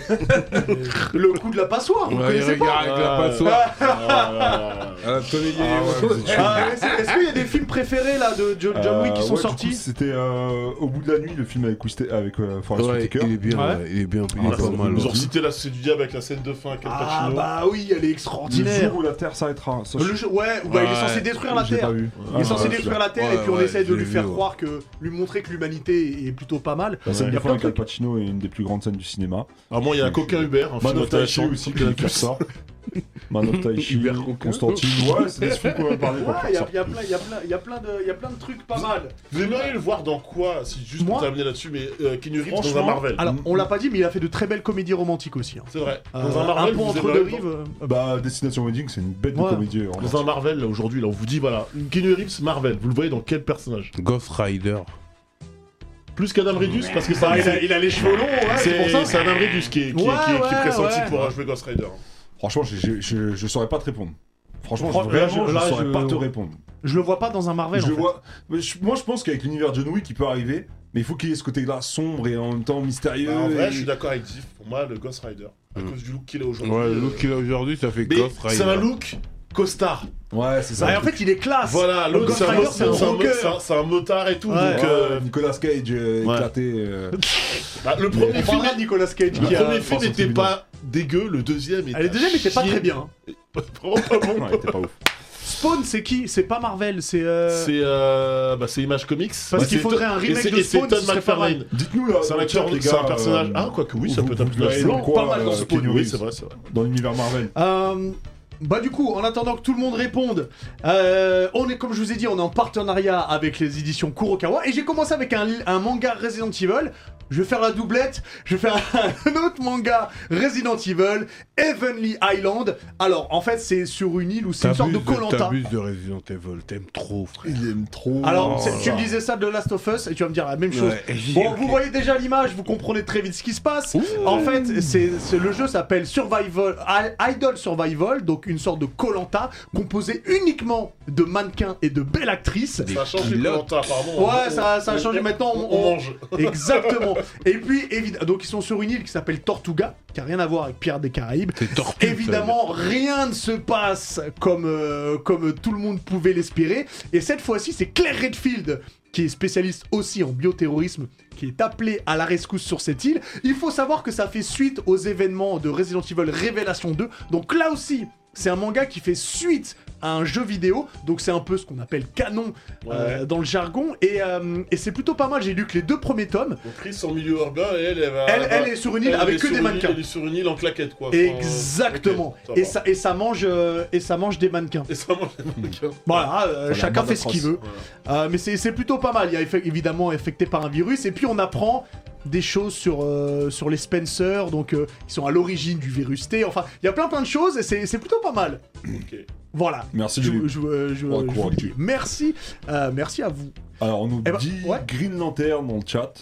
Le coup de la passoire, vous Ouais, il connaissez pas avec la passoire. Ah, Ah, c'est- Est-ce qu'il y a des films préférés là de John, John Wick qui Euh, sont sortis C'était euh, Au bout de la nuit, le film avec, avec euh, Forrest Ouais, Whitaker. il est bien, Ouais. ouais, il est bien, il est Ah, pas mal. Ils ont ouais. recité la c'est du diable avec la scène de fin avec Al Ah Pacino. bah oui, elle est Le extraordinaire. jour où la Terre s'arrêtera. Ça, Le jeu- ouais, bah, il est Ouais. censé détruire la je l'ai Terre. pas vu. Il est Ah, censé ouais, détruire la Terre Ouais, et puis on ouais, essaie de je lui faire vu, croire que lui montrer que l'humanité est plutôt pas mal. La scène Il y de a fin plein de avec Al. Pacino est une des plus grandes scènes du cinéma. Alors moi, il y a un coquin Uber, un Man film aussi qui Canal+. fait ça. Man of Taichi, Hubert Coquin. Constantine, ouais, c'est des qu'on va parler. Ouais, pour il y, a- plein- de- il y a plein de trucs pas mal. Vous aimeriez le voir dans quoi Si juste Moi pour terminer là-dessus, mais euh, Keanu Reeves dans un Marvel. Alors, on l'a pas dit, mais il a fait de très belles comédies romantiques aussi. hein. C'est vrai. Euh, Dans un Marvel, un vous entre deux rives. euh, Bah, Destination Wedding, c'est une bête de comédie. Dans vraiment. un Marvel, aujourd'hui, là, on vous dit, voilà, Keanu Reeves, Marvel, vous le voyez dans quel personnage? Ghost Rider. Plus qu'Adam Redus, parce que Bah, ça, il, a, il a les cheveux longs, ouais, c'est pour ça. c'est Adam Redus qui est, qui est- Ouais, qui est- qui est ouais, pressenti pour jouer Ghost Rider. Franchement, je, je, je, je saurais pas te répondre. Franchement, Fran- vraiment, là, je- je, saurais je- pas te répondre. Je le vois pas dans un Marvel. Je en fait. vois. je- moi, je pense qu'avec l'univers John Wick, il peut arriver, mais il faut qu'il y ait ce côté-là sombre et en même temps mystérieux. Bah, en vrai, et- je suis d'accord avec Diff. Pour moi, le Ghost Rider, à Mm. cause du look qu'il a aujourd'hui. Ouais, le euh, look qu'il a aujourd'hui, ça fait Mais Ghost Rider. c'est un look costard. Ouais, c'est ça. Bah, en fait, il est classe. Voilà, Le l'autre c'est un, c'est c'est c'est c'est motard et tout. Ouais. Donc, euh, Nicolas Cage euh, ouais. éclaté. euh, bah, le premier On film, Nicolas Cage le premier film pense au était tribunal. pas dégueu, le deuxième était. Ah, le deuxième était pas très bien. Vraiment pas bon. Ouais, t'es pas ouf. Spawn, c'est qui? C'est pas Marvel, c'est. euh, C'est euh, bah, c'est Image Comics. Parce qu'il c'est faudrait un remake c'est- de c'est Spawn, Todd ce serait pas McFarlane. Dites-nous là. C'est un acteur, c'est un personnage. euh, Ah, quoique oui, ça vous- peut être un quoi, Pas mal dans Spawn, Oui, c'est vrai, c'est vrai. Dans l'univers Marvel. Euh, bah du coup, en attendant que tout le monde réponde, euh, on est comme je vous ai dit, on est en partenariat avec les éditions Kurokawa et j'ai commencé avec un, un manga Resident Evil. Je vais faire la doublette, je vais faire un autre manga Resident Evil, Heavenly Island. Alors en fait c'est sur une île où c'est une sorte de Colanta. t'abuses de Resident Evil, t'aimes trop, frère. Il aime trop. Alors Oh tu me disais ça de Last of Us et tu vas me dire la même chose. Ouais, Bon, vous voyez déjà l'image, vous comprenez très vite ce qui se passe. En fait, c'est le jeu s'appelle Survival Idol Survival, donc une sorte de Colanta composé uniquement de mannequins et de belles actrices. Ça a changé. Koh-Lanta, apparemment. Ouais, On- ça, ça a changé. on- Maintenant, on, On mange. Exactement. Et puis, évidemment, donc ils sont sur une île qui s'appelle Tortuga, qui a rien à voir avec Pierre des Caraïbes. Tortue. Évidemment, rien ne se passe comme, euh, comme tout le monde pouvait l'espérer. Et cette fois-ci, c'est Claire Redfield, qui est spécialiste aussi en bioterrorisme, qui est appelée à la rescousse sur cette île. Il faut savoir que ça fait suite aux événements de Resident Evil Révélation 2. Donc là aussi, c'est un manga qui fait suite à un jeu vidéo. Donc c'est un peu ce qu'on appelle canon euh, dans le jargon. Et, euh, et c'est plutôt pas mal. J'ai lu que les deux premiers tomes. Donc Chris en milieu urbain et elle, elle va. Elle, va- elle est sur une île elle avec est que des mannequins. Elle est sur une île en claquette, quoi. Enfin, Exactement. ok, ça et, va. ça, et, ça mange, euh, et ça mange des mannequins. Et ça mange les mannequins. Voilà, euh, Voilà, chacun fait ce qu'il veut. Euh, mais c'est plutôt pas mal. Il y a évidemment infecté par un virus. Et puis on apprend des choses sur, euh, sur les Spencer, donc euh, ils sont à l'origine du virus T. Enfin, il y a plein plein de choses et c'est c'est plutôt pas mal. Voilà. Merci, Je, Julie. je, euh, je- je courage. vous le dis. Merci, euh, merci à vous. Alors, on nous Eh ben, dit ouais. Green Lantern dans le chat.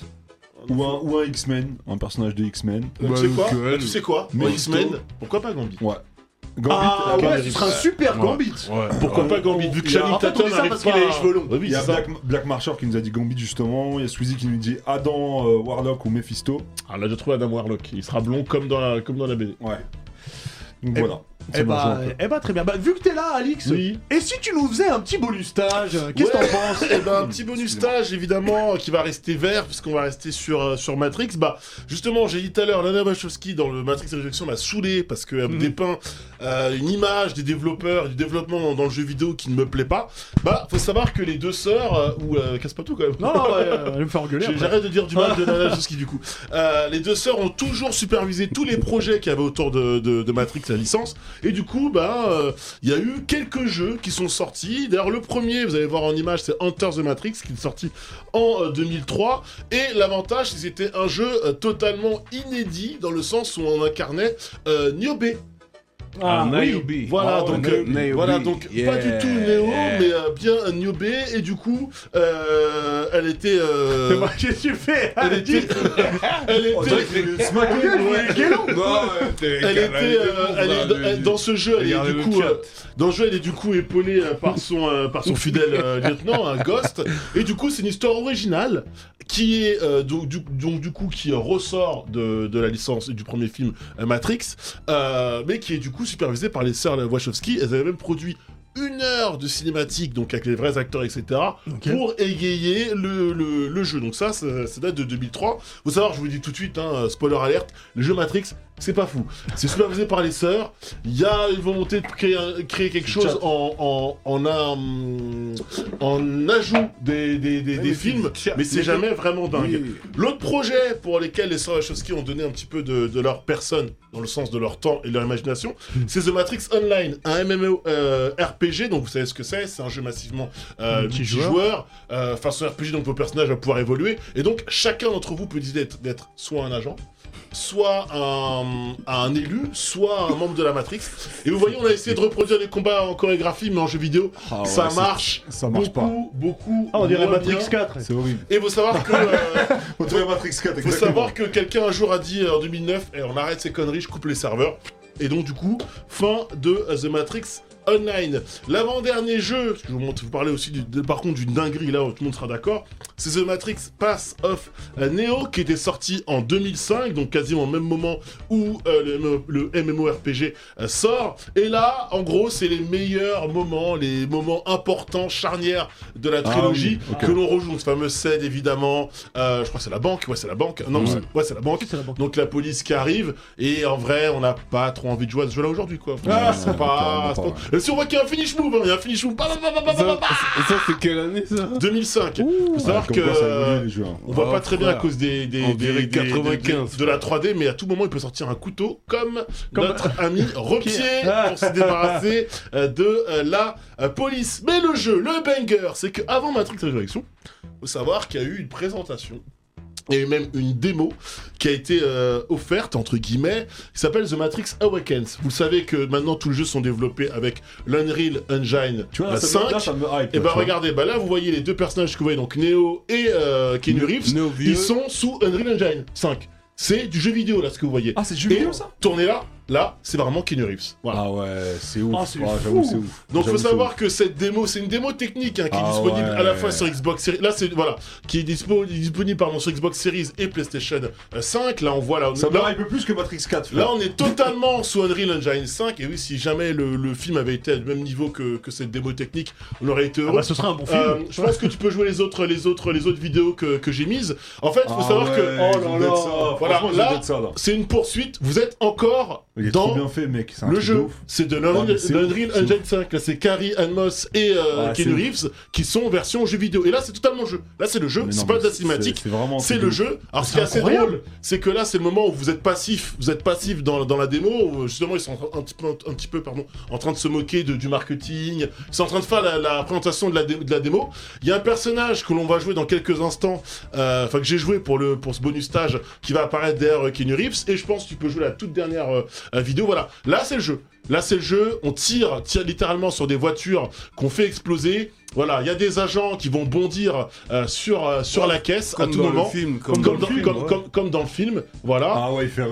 Ou un, ou un X-Men, un personnage de X-Men. Bah, tu sais quoi. Bah, Tu sais quoi Mais X-Men, Histo- pourquoi pas Gambit Ouais. Gambit, ah euh, ouais, ce sera un super. Gambit. Ouais. Pourquoi Ouais. pas Gambit Vu que Channing en fait, on Tatum dit ça n'arrive parce pas qu'il a les à- cheveux longs. Oui, Il y a. Black, Black Marshall qui nous a dit Gambit justement. Il y a Squeezie qui nous dit Adam, euh, Warlock ou Mephisto. Ah là, j'ai trouvé Adam Warlock. Il sera blond comme dans la, comme dans la BD. Ouais. Donc Eh voilà. Eh bah, eh bah, très bien. Bah, vu que t'es là, Alix, Oui. et si tu nous faisais un petit bonus stage Qu'est-ce que Ouais. t'en penses Eh ben, un petit bonus stage, évidemment, qui va rester vert, puisqu'on va rester sur, euh, sur Matrix. Bah, justement, j'ai dit tout à l'heure, Lana Wachowski dans le Matrix Résurrection m'a saoulé, parce qu'elle me Mhm. dépeint euh, une image des développeurs, du développement dans, dans le jeu vidéo qui ne me plaît pas. Bah, faut savoir que les deux sœurs, euh, ou euh, casse pas tout quand même. Non, non, ouais, euh, elle me fait engueuler. J'arrête de dire du mal de Lana Wachowski du coup. Euh, les deux sœurs ont toujours supervisé tous les projets qu'il y avait autour de, de, de Matrix, la licence. Et du coup, bah, euh, il y a eu quelques jeux qui sont sortis. D'ailleurs, le premier, vous allez voir en image, c'est Hunter the Matrix, qui est sorti en euh, 2003. Et l'avantage, c'était un jeu euh, totalement inédit, dans le sens où on incarnait euh, Niobe. Ah, Ah, oui. Niobe. Voilà, Oh, donc, euh, voilà, donc Yeah. pas du tout Néo, mais euh, bien un Niobe. Et du coup, euh, elle était... C'est moi qui tu fais? elle était... elle était... t'es- Elle était, dans ce jeu, elle est du coup, dans le jeu, elle est du coup épaulée par son, par son fidèle lieutenant, un Ghost. Et du coup, c'est une histoire originale qui est euh, donc, du, donc du coup qui ressort de, de la licence du premier film Matrix, euh, mais qui est du coup supervisée par les sœurs Wachowski. Elles avaient même produit une heure de cinématique, donc avec les vrais acteurs, etc., pour égayer le, le, le jeu. Donc ça, ça, ça date de 2003. Faut savoir, je vous le dis tout de suite, hein, spoiler alerte, le jeu Matrix, c'est pas fou. C'est supervisé par les sœurs. Il y a une volonté de créer, quelque chose en, en, en, ajout des, des, des, Ouais, des mais films, mais c'est mais- jamais vraiment dingue. Oui. L'autre projet pour lesquels les sœurs Wachowski ont donné un petit peu de, de leur personne, dans le sens de leur temps et de leur imagination, c'est The Matrix Online, un MMO euh, RPG, donc vous savez ce que c'est, c'est un jeu massivement euh, Multijoueur. euh, façon RPG, donc vos personnages vont pouvoir évoluer, et donc chacun d'entre vous peut décider d'être soit un agent, soit un, un élu, soit un membre de la Matrix. Et vous voyez, on a essayé de reproduire les combats en chorégraphie, mais en jeu vidéo, Ah ouais, ça marche. ça marche pas. beaucoup, beaucoup. Ah, on dirait Matrix bien. 4. C'est horrible. Et faut savoir que. euh, On dirait Matrix 4, faut savoir que quelqu'un un jour a dit euh, en 2009 eh, on arrête ces conneries, je coupe les serveurs. Et donc du coup, fin de euh, The Matrix Online. L'avant-dernier jeu, parce que je vous, montre, vous parlez aussi du- de- par contre d'une dinguerie là où tout le monde sera d'accord, c'est The Matrix Pass of euh, Neo qui était sorti en 2005, donc quasiment au même moment où euh, le, le MMORPG euh, sort. Et là, en gros, c'est les meilleurs moments, les moments importants, charnières de la Ah trilogie oui, que l'on rejoue. Ce fameux scène évidemment, euh, je crois que c'est la banque, ouais c'est la banque, non Ouais. c'est- ouais c'est la banque. C'est la banque. Donc la police qui arrive et en vrai on n'a pas trop envie de jouer à ce jeu là aujourd'hui quoi. Ah, c'est pas, carrément c'est pas, pas- Et si on voit qu'il y a un finish move, hein, il y a un finish move. Bah, bah, bah, bah, bah, bah, bah. Ça, ça, c'est quelle année ça 2005. Faut Ouais, savoir comme que quoi ça euh, évolue, les jeux, on voit Oh, pas très bien à cause des, des, des- des- des- 95, des- de la 3D, mais à tout moment il peut sortir un couteau comme, Comme- notre ami Repied Ah. pour se débarrasser euh, de euh, la euh, police. Mais le jeu, le banger, c'est qu'avant Matrix Resurrection, faut savoir qu'il y a eu une présentation et même une démo qui a été euh, offerte entre guillemets qui s'appelle The Matrix Awakens. Vous savez que maintenant tous les jeux sont développés avec l'Unreal Engine Tu vois, euh, là, ça, 5. me- là, ça me hype. et bah regardez, bah là vous voyez les deux personnages que vous voyez, donc Neo et euh, Keanu Reeves, Neo ils sont sous Unreal Engine 5. C'est du jeu vidéo là ce que vous voyez. Ah, c'est du jeu et vidéo ça? tournez là, là c'est vraiment Keanu Reeves. Voilà. Ah ouais, c'est ouf. Ah, c'est Ah, fou. Ouf. Donc faut savoir ouf. que cette démo, c'est une démo technique hein, qui est Ah disponible ouais. à la fois sur Xbox Series. Là c'est voilà, qui est dispo- disponible pardon sur Xbox Series et PlayStation euh, 5. Là on voit là, Ça me là, hype plus que Matrix 4. frère. Là, on est totalement sous Unreal Engine 5. Et oui, si jamais le, le film avait été du même niveau que, que cette démo technique, on aurait été Ah heureux. bah, ce sera un bon film. Euh, je pense que tu peux jouer les autres, les autres, les autres vidéos que, que j'ai mises. En fait, il faut Ah savoir ouais, que oh là là, voilà, là. c'est une poursuite. Vous êtes encore Il est trop bien fait, mec. c'est un le jeu. C'est de l'Unreal Engine 5. Là, c'est Carrie Ann Moss et euh, c'est Reeves qui sont version jeu vidéo. Et là, c'est totalement jeu. Là, c'est le jeu. C'est pas de la cinématique. C'est le jeu. Alors, ce qui est assez drôle, c'est que là, c'est le moment où vous êtes passif. Vous êtes passif dans, dans la démo. Où justement, ils sont en un petit peu, un petit peu pardon, en train de se moquer de- du marketing. Ils sont en train de faire la, la présentation de la, dé- de la démo. Il y a un personnage que l'on va jouer dans quelques instants, euh, enfin que j'ai joué pour, le, pour ce bonus stage qui va apparaître derrière euh, Keanu Reeves. Et je pense que tu peux jouer la toute dernière euh, vidéo. Voilà. Là, c'est le jeu. Là, c'est le jeu. On tire, tire littéralement sur des voitures qu'on fait exploser. Voilà, il y a des agents qui vont bondir euh, sur, euh, sur la caisse à tout moment. film. Comme, dans le film, comme- ouais. comme- comme dans le film, voilà. Ah ouais, il fait.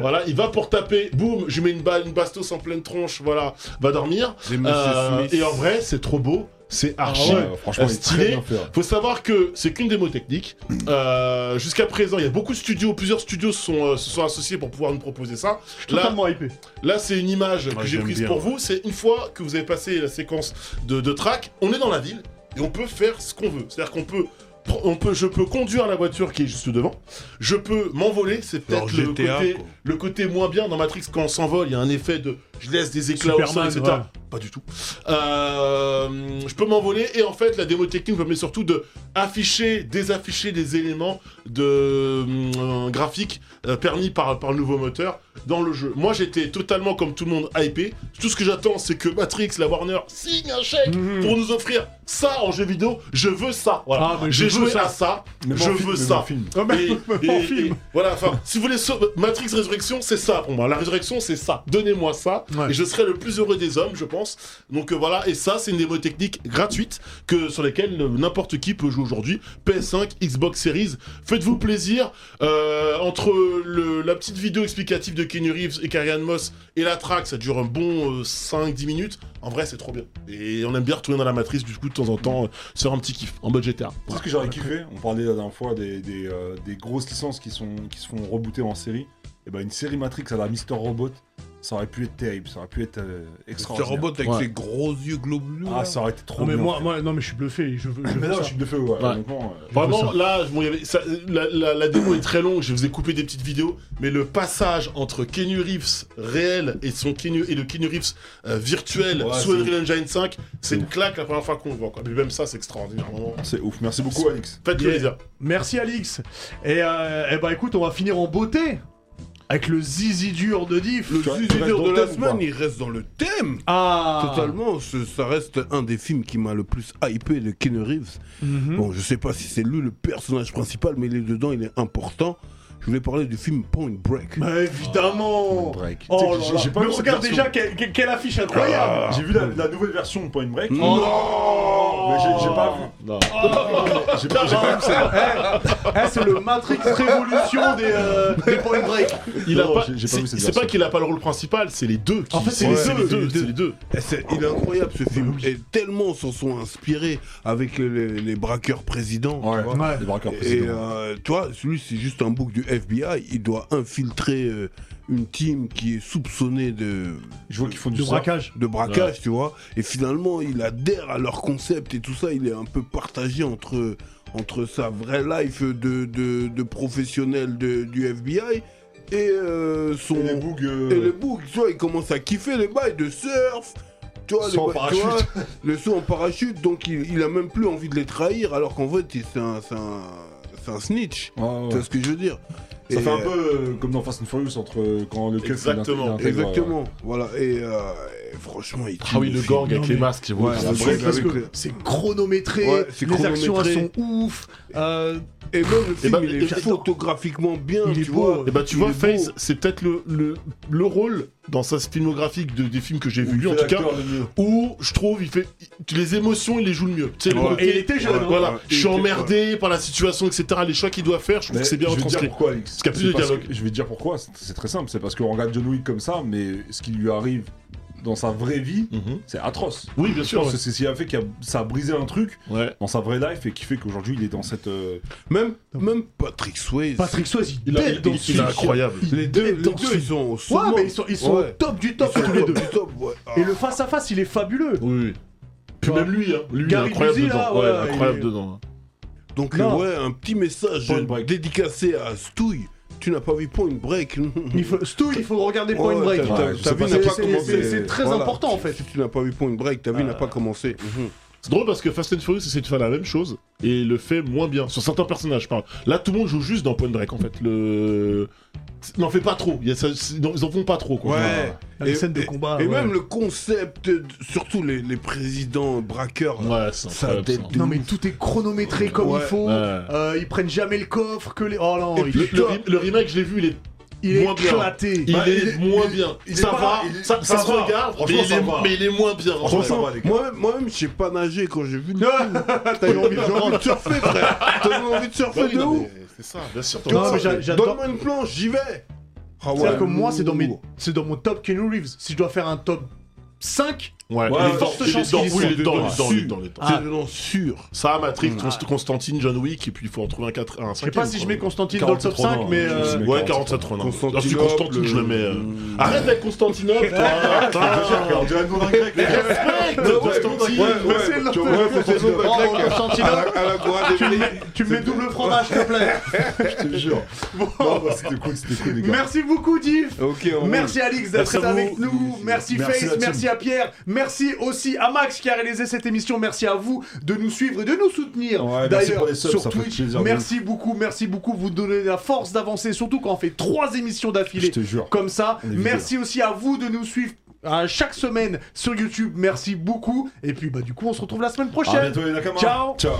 Voilà, il va pour taper, boum, je lui mets une balle, une bastos en pleine tronche, voilà, va dormir. Euh, et en vrai, c'est trop beau, c'est archi. Ouais, franchement, il est très stylé. bien fait. ouais. Faut savoir que c'est qu'une démo technique. Euh, Jusqu'à présent, il y a beaucoup de studios, plusieurs studios se sont, euh, se sont associés pour pouvoir nous proposer ça. Je suis Là, totalement hypé. là c'est une image que Ouais, j'ai prise bien, pour ouais. vous. C'est une fois que vous avez passé la séquence de, de track, on est dans la ville et on peut faire ce qu'on veut. C'est-à-dire qu'on peut. On peut, je peux conduire la voiture qui est juste devant. Je peux m'envoler. C'est peut-être le côté, quoi. le côté moins bien dans Matrix quand on s'envole. Il y a un effet de je laisse des éclats au sol, Superman, etc. ouais. Pas du tout. Euh, je peux m'envoler et en fait la démo technique me permet surtout de afficher, désafficher des éléments de euh, graphiques euh, permis par, par le nouveau moteur dans le jeu. Moi j'étais totalement comme tout le monde hypé. Tout ce que j'attends c'est que Matrix, la Warner signe un chèque Mhm. pour nous offrir ça en jeu vidéo. Je veux ça. Voilà. Ah, J'ai joué ça. à ça. Je film, veux ça. en film. Mais- Et- mais en et- film. et voilà, enfin, si vous voulez Matrix Résurrection, c'est ça pour moi. La résurrection, c'est ça. Donnez-moi ça, Ouais. et je serai le plus heureux des hommes, je pense. Donc euh, voilà, et ça, c'est une démo technique gratuite que sur lesquelles euh, n'importe qui peut jouer aujourd'hui. PS5, Xbox Series. Faites-vous plaisir. Euh, entre le- la petite vidéo explicative de Kenny Reeves et Carrie Ann Moss et la track, ça dure un bon 5-10 minutes. En vrai, c'est trop bien. Et on aime bien retourner dans la matrice, du coup, de temps en temps, sur un petit kiff en mode GTA. C'est ce que j'aurais kiffé. On parlait la dernière fois des, des, des grosses licences qui, sont, qui se font rebooter en série. Et ben une série Matrix à la Mister Robot, ça aurait pu être terrible, ça aurait pu être euh, extraordinaire. robot avec Ouais. ses gros yeux globuleux. Ah, ça aurait été trop Non, mais bien. moi, fait. moi, non, mais je suis bluffé. Je veux, je mais veux non, ça. je suis feu, ouais. Ouais. honnêtement, euh, Vraiment, là, bon, il y avait, ça- la, la- la démo est très longue, je vous ai coupé des petites vidéos, mais le passage entre Kenny Reeves réel et, son Keanu, et le Kenny Reeves euh, virtuel Ouais, sous Unreal Engine 5, c'est une claque la première fois qu'on le voit. Quoi. Mais même ça, c'est extraordinaire. C'est ouf. Merci beaucoup, Alix. Faites Yeah. plaisir. Merci Alix. Et, euh, eh ben écoute, on va finir en beauté avec le zizi dur de Diff. Le zizi dur de la semaine, il reste dans le thème. Ah Totalement, ça reste un des films qui m'a le plus hypé de Keanu Reeves. Mhm. Bon, je sais pas si c'est lui le personnage principal, mais il est dedans, il est important. Je voulais parler du film Point Break. Bah évidemment Break. Oh là j'ai- là. j'ai pas Mais regarde version. déjà quelle, quelle- quelle affiche incroyable J'ai vu la, la nouvelle version de Point Break. Non Mais j'ai j'ai pas vu. Non. J'ai pas, j'ai pas vu celle-là. Eh, c'est le Matrix Révolution des, euh, des Point Break. Il a Non, pas. j'ai- j'ai pas c'est- vu cette C'est pas version. qu'il a pas le rôle principal, c'est les deux. Qui, En fait, c'est ouais, les c'est deux, les deux. c'est les deux. Et c'est- il est incroyable ce film. Et tellement s'en sont inspirés avec les, les braqueurs présidents. tu Ouais, vois. Ouais. les braqueurs Et présidents. euh, tu vois, celui c'est juste un bouc du FBI. Il doit infiltrer euh, une team qui est soupçonnée de, Je vois qu'ils font du De braquage. de braquage, tu vois. Et finalement, il adhère à leur concept et tout ça. Il est un peu partagé entre, entre sa vraie life de, de, de professionnel de- du FBI et euh, son. Et les bougs. euh, Et le bouc, tu vois, il commence à kiffer les bails de surf. Tu vois, Saut les en bails- tu parachute. vois, le saut en parachute, donc il, il a même plus envie de les trahir, alors qu'en fait, c'est un, c'est un, c'est un snitch. Ouais. Tu vois ce que je veux dire? Ça Et, fait un euh, peu euh, comme dans Fast and Furious entre euh, quand le keuf Exactement. Exactement, voilà. Et, euh, et franchement, il Ah oui, le gang avec les masques. Ouais, c'est chronométré, Ouais, c'est les actions elles chronométré. sont ouf. euh, Et même le film, bah, il est et- photographiquement bien, Il est tu beau, vois. Et bah tu Il vois, Face, c'est peut-être le, le, le rôle dans sa filmographie de- des films que j'ai il lui en tout cas, où je trouve il fait il- les émotions il les joue le mieux. Tu sais, Ouais. Et il était jeune, Ouais, hein. Voilà, Ouais, je suis emmerdé par la situation, etc. Les choix qu'il doit faire, je trouve Mais que c'est bien retranscrit. pourquoi, Alex. Parce qu'il y a plus C'est de parce dialogue. que- Je vais te dire pourquoi, c'est très simple. C'est parce qu'on regarde John Wick comme ça, mais ce qui lui arrive dans sa vraie vie, Mhm. c'est atroce. Oui, bien Je sûr. c'est ce qui a fait que ça a brisé un truc Ouais. dans sa vraie life et qui fait qu'aujourd'hui il est dans cette. euh, Même, même Patrick Swayze. Patrick Swayze, il Il, a- il- dans il- ce il est incroyable. Les deux, bête les dans deux ce ils sont au Ouais, mais ils sont, ils sont Ouais. au top du top tous les deux. Ah. Et le face à face, il est fabuleux. Oui. Puis même lui, hein. lui il est Gary incroyable dedans. là, ouais, ouais, incroyable dedans. Donc, Non. euh, ouais, un petit message dédicacé à Stouille. Tu n'as pas vu Point Break Il faut, Stu, il faut regarder Point Break. ta- vie n'a pas c'est- commencé. c'est- c'est très important, en fait. Si tu n'as pas vu Point Break, ta vie n'a Euh. pas commencé. Mhm. C'est drôle parce que Fast and Furious essaie de faire la même chose et le fait moins bien. Sur certains personnages, je parle. Là, tout le monde joue juste dans Point Break en fait. Le. N'en fait pas trop. Il y a ça- c'est- non, Ils en font pas trop quoi. Ouais. Les Et- scènes de et- combat. Et ouais. même le concept, surtout les, les présidents braqueurs, Ouais, ça Non mais tout est chronométré comme Ouais. il faut. Ouais. Euh, ils prennent jamais le coffre que les. Oh non, Et il, puis- Le, le remake, je l'ai vu, il est, il est moins bien. il Bah, est il est- moins bien. il ça va, ça, ça ça se va. regarde, mais il, ça est, va. mais il est moins bien. Moi-même, moi-même, je sais pas nager quand j'ai vu. T'as eu envie de J'ai envie de surfer, frère. T'as envie de surfer Bah de mais C'est ça, bien sûr. Non, mais j'a- j'adore. Donne-moi une planche, j'y vais. Ah C'est-à-dire ouais. que moi, c'est dans, mes... c'est dans mon top Keanu Reeves. Si je dois faire un top 5, Ouais, Ouais, il est forte chance qu'il est il est dedans. il est il est. Ah. C'est dedans sûr. Ça, Matrix, Ah. Const- Constantine, John Wick, et puis il faut en trouver un 4 un je sais pas si je mets Constantine dans le top 47 5, mais. Euh, je mets Ouais, 47 47 Ronin. Constantinople, Ah, si Constantine, je le mets. euh. euh, Arrête avec Constantinople, toi Putain. On dirait le nom d'un grec. les gars. Respecte Constantine Ouais, Mais c'est ouais, le- tu vois, ouais, c'est le nom d'un grec à Constantinople, la- à la Goa des tu me Pays. mets- tu me mets double fromage, s'il te plaît. Je te jure. Non, bah, c'était cool, c'était cool, les gars. Merci beaucoup, Div. Ok, on Merci Alix d'être Merci à avec nous. Merci, Merci Face, team. merci à Pierre. Merci aussi à Max qui a réalisé cette émission. Merci à vous de nous suivre et de nous soutenir. Ouais, merci D'ailleurs, sur Twitch. Merci beaucoup, merci beaucoup. Vous donnez la force d'avancer, surtout quand on fait trois émissions d'affilée comme ça. Merci aussi à vous de nous suivre. euh, chaque semaine sur YouTube, merci beaucoup. Et puis bah du coup on se retrouve la semaine À prochaine. bientôt. Ciao. Ciao.